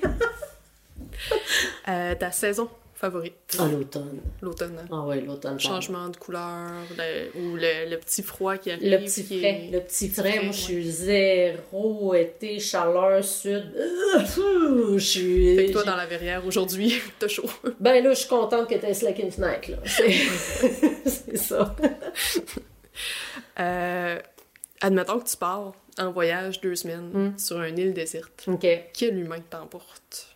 Euh, ta saison favorite? Ah, l'automne. L'automne, hein? Ah ouais, l'automne. Changement de couleur, le- ou le, le petit froid qui arrive. Le petit frais, est- le petit frais, frais, moi je suis zéro été, chaleur, sud. Euh, fou, Je suis. Fait que toi, dans la verrière, aujourd'hui, t'as chaud. Ben là, je suis contente que t'aies slacké une fenêtre, là. C'est c'est ça. Euh, admettons que tu pars en voyage deux semaines Mm. sur une île déserte. OK. Quel humain t'emporte?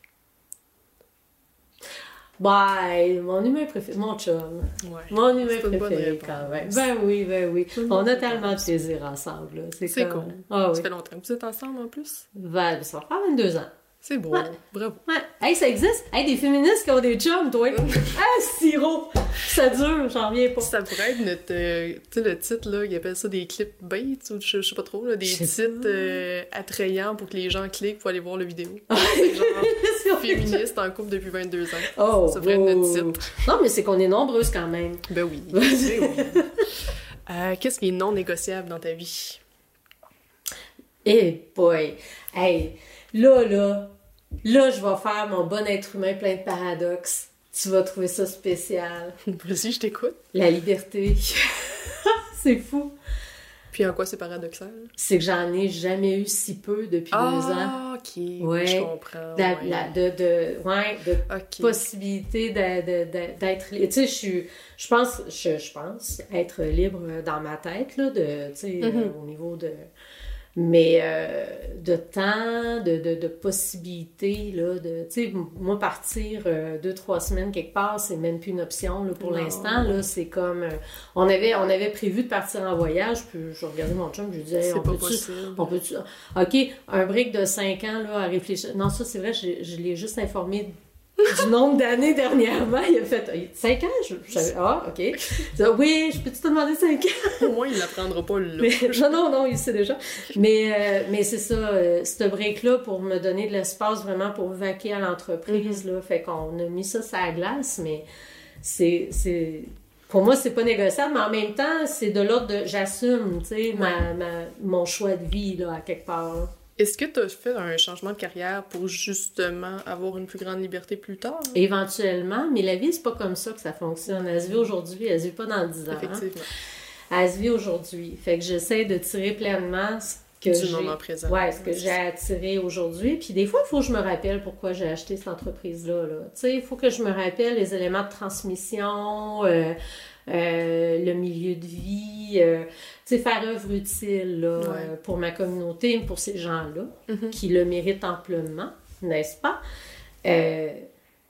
Bye, mon humain préféré, mon chum. Ouais. Mon humain préféré, quand même. Ben oui, ben oui. On a tellement de plaisir ensemble, là. C'est cool. Ah Ça oui. fait longtemps que vous êtes ensemble en plus? Ben, ça va faire 22 ans. C'est beau. Ouais. Bravo. Ouais. Hey, ça existe? Hey, des féministes qui ont des chums, toi. ah, sirop! Ça dure, j'en reviens pas. Ça pourrait être notre. euh, tu sais, le titre, là, ils appellent ça des clips bait ou je, sais pas trop, là, des titres euh, attrayants pour que les gens cliquent pour aller voir la vidéo. C'est genre féministe en couple depuis 22 ans. Oh, Ça devrait être notre wow. titre. Non, mais c'est qu'on est nombreuses quand même. Ben oui. Ben oui. Euh, Qu'est-ce qui est non négociable dans ta vie? Eh boy! Hey, là, là, là, je vais faire mon bon être humain plein de paradoxes. Tu vas trouver ça spécial. Vas-y, je t'écoute. La liberté. c'est fou. Puis en quoi c'est paradoxal? C'est que j'en ai jamais eu si peu depuis deux ans. Ah, ok. Ouais. Je comprends. La- ouais. la- de, de, ouais, de possibilité d'être li- tu sais je suis je pense je, je pense être libre dans ma tête là de tu sais euh, Mhm. au niveau de mais euh, de temps de, de, de possibilités là de tu sais moi partir euh, deux trois semaines quelque part c'est même plus une option là, pour l'instant là c'est comme euh, on avait on avait prévu de partir en voyage puis je regardais mon chum je lui disais on pas peut possible. on peut OK, un break de 5 ans là, à réfléchir. Non, ça, c'est vrai, je, je l'ai juste informé du nombre d'années dernièrement. Il a fait 5 ans? Je, je savais- ah, OK. Dit, oui, je peux-tu te demander 5 ans? Au moins, il l'apprendra pas là. Mais, non, non, non, il sait déjà. Mais, euh, mais c'est ça, euh, ce break-là pour me donner de l'espace vraiment pour vaquer à l'entreprise. Mm-hmm. là. Fait qu'on a mis ça sur la glace, mais c'est. c'est- Pour moi, c'est pas négociable, mais en même temps, c'est de l'ordre de j'assume, tu sais, ma, ma- mon choix de vie, là, à quelque part. Est-ce que tu as fait un changement de carrière pour justement avoir une plus grande liberté plus tard? Éventuellement, mais la vie, c'est pas comme ça que ça fonctionne. Elle se vit aujourd'hui, elle se vit pas dans 10 ans. hein? Effectivement. Elle se vit aujourd'hui. Fait que j'essaie de tirer pleinement ce que Du j'ai. moment présent. Ouais, ce que Ouais, j'ai attiré aujourd'hui. Puis des fois, il faut que je me rappelle pourquoi j'ai acheté cette entreprise-là. là. Tu sais, il faut que je me rappelle les éléments de transmission, euh, euh, le milieu de vie, euh, tu sais, faire œuvre utile là, Ouais. euh, pour ma communauté, pour ces gens-là, Mhm. qui le méritent amplement, n'est-ce pas? Euh,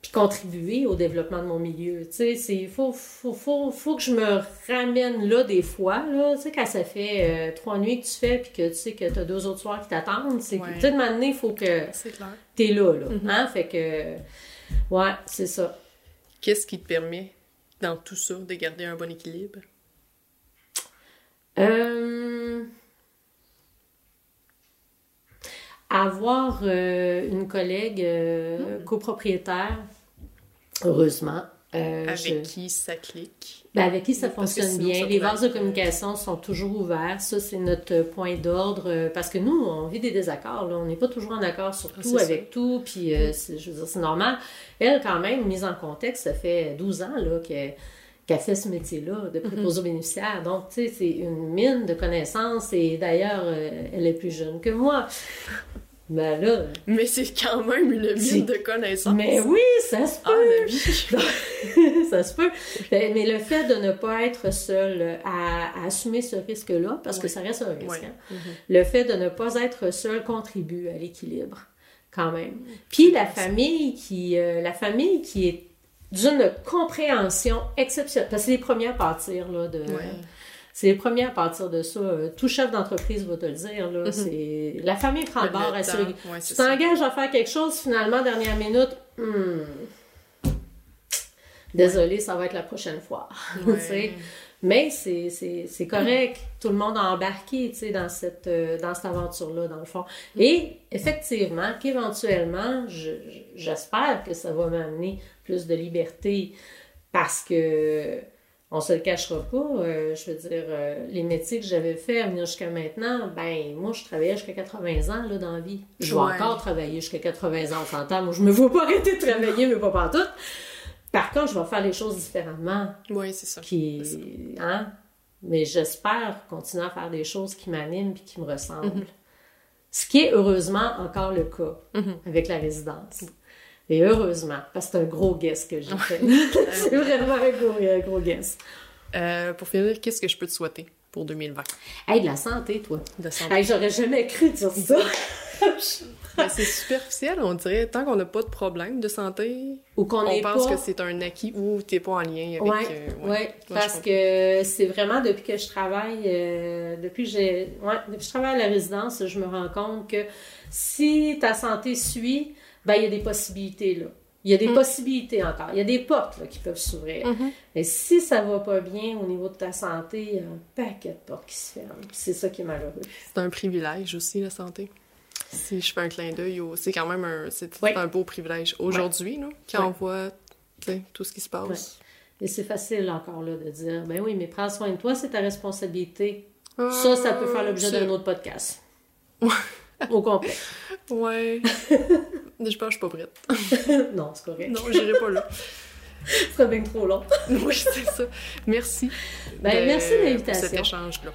puis contribuer au développement de mon milieu. Tu sais, c'est faut, faut, faut, faut que je me ramène là des fois, là, tu sais, quand ça fait euh, trois nuits que tu fais puis que tu sais que tu as deux autres soirs qui t'attendent, c'est que, Ouais. tu sais, de moment donné, il faut que clair. t'es là, là. Mhm. Hein? Fait que, ouais, c'est ça. Qu'est-ce qui te permet, dans tout ça, de garder un bon équilibre? Euh, Avoir euh, une collègue euh, copropriétaire, heureusement. Avec je- qui ça clique? Ben, avec qui ça fonctionne sinon, bien. ça Les vases de être, communication sont toujours ouverts. Ça, c'est notre point d'ordre. euh, Parce que nous, on vit des désaccords. Là. On n'est pas toujours en accord sur Ah, tout, avec tout. Puis, euh, c'est- je veux dire, c'est normal. Elle, quand même, mise en contexte, ça fait 12 ans là, qu'elle qu'elle fait ce métier-là de préposé aux bénéficiaires. Donc, tu sais, c'est une mine de connaissances. Et d'ailleurs, euh, elle est plus jeune que moi. Ben là, Mais c'est quand même une mine de connaissances. mais oui, ça se Ah, peut. ça se peut. Ben, Mais le fait de ne pas être seul à, à assumer ce risque-là, parce que ça reste un risque, hein, Mhm. le fait de ne pas être seul contribue à l'équilibre, quand même. Puis la famille qui, euh, la famille qui est d'une compréhension exceptionnelle, parce que c'est les premiers à partir là, de... C'est les premiers à partir de ça. Euh, Tout chef d'entreprise va te le dire. Là, Mhm. c'est... La famille prend le bord assez ouais, tu t'engages à faire quelque chose, finalement, dernière minute, hmm, désolé, ça va être la prochaine fois. Ouais. Mais c'est, correct. Tout le monde a embarqué, dans cette, euh, dans cette aventure-là, dans le fond. Et effectivement, qu'éventuellement, je, j'espère que ça va m'amener plus de liberté parce que on se le cachera pas. euh, je veux dire, euh, les métiers que j'avais fait à venir jusqu'à maintenant, ben, moi, je travaillais jusqu'à 80 ans, là, dans la vie. Je vais Ouais. encore travailler jusqu'à 80 ans, on s'entend. Moi, je me vois pas arrêter de travailler, mais pas partout. Par contre, je vais faire les choses différemment. Oui, c'est ça. Qui, hein? Mais j'espère continuer à faire des choses qui m'animent et qui me ressemblent. Mhm. Ce qui est heureusement encore le cas avec la résidence. Et heureusement, parce que c'est un gros guess que j'ai fait. c'est vraiment un gros, un gros guess. Euh, pour finir, qu'est-ce que je peux te souhaiter pour 2020? Hey, de la santé, toi. De santé. Hey, j'aurais jamais cru dire ça. Ben, c'est superficiel, on dirait. Tant qu'on n'a pas de problème de santé, Ou qu'on on pense pas... que c'est un acquis ou t'es pas en lien avec... Oui, euh, ouais, parce que c'est vraiment depuis que je travaille, euh, depuis que j'ai, ouais, depuis que je travaille à la résidence, je me rends compte que si ta santé suit, ben il y a des possibilités là. Il y a des possibilités encore. Il y a des portes là, qui peuvent s'ouvrir. Mhm. Et si ça va pas bien au niveau de ta santé, il y a un paquet de portes qui se ferment. C'est ça qui est malheureux. C'est un privilège aussi, la santé. Si je fais un clin d'œil, c'est quand même un, c'est Oui. un beau privilège. Aujourd'hui, quand on voit tout ce qui se passe. Et c'est facile encore là de dire, ben oui, mais prends soin de toi, c'est ta responsabilité. Ah, Ça, ça peut faire l'objet d'un autre podcast. Au complet. Ouais. je pense que je suis pas prête. non, c'est correct. Non, j'irai pas là. Ce serait bien trop long. oui, c'est ça. Merci. Ben, merci de l'invitation. cet échange-là.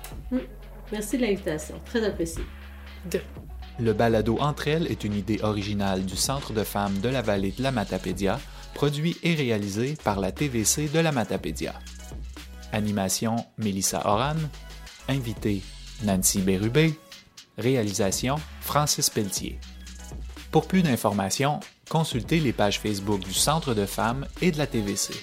Merci de l'invitation. Très apprécié. De... Le balado Entre elles est une idée originale du Centre de femmes de la vallée de la Matapédia, produit et réalisé par la TVC de la Matapédia. Animation Mélissa Oran, invité Nancy Bérubé, réalisation Francis Pelletier. Pour plus d'informations, consultez les pages Facebook du Centre de femmes et de la TVC.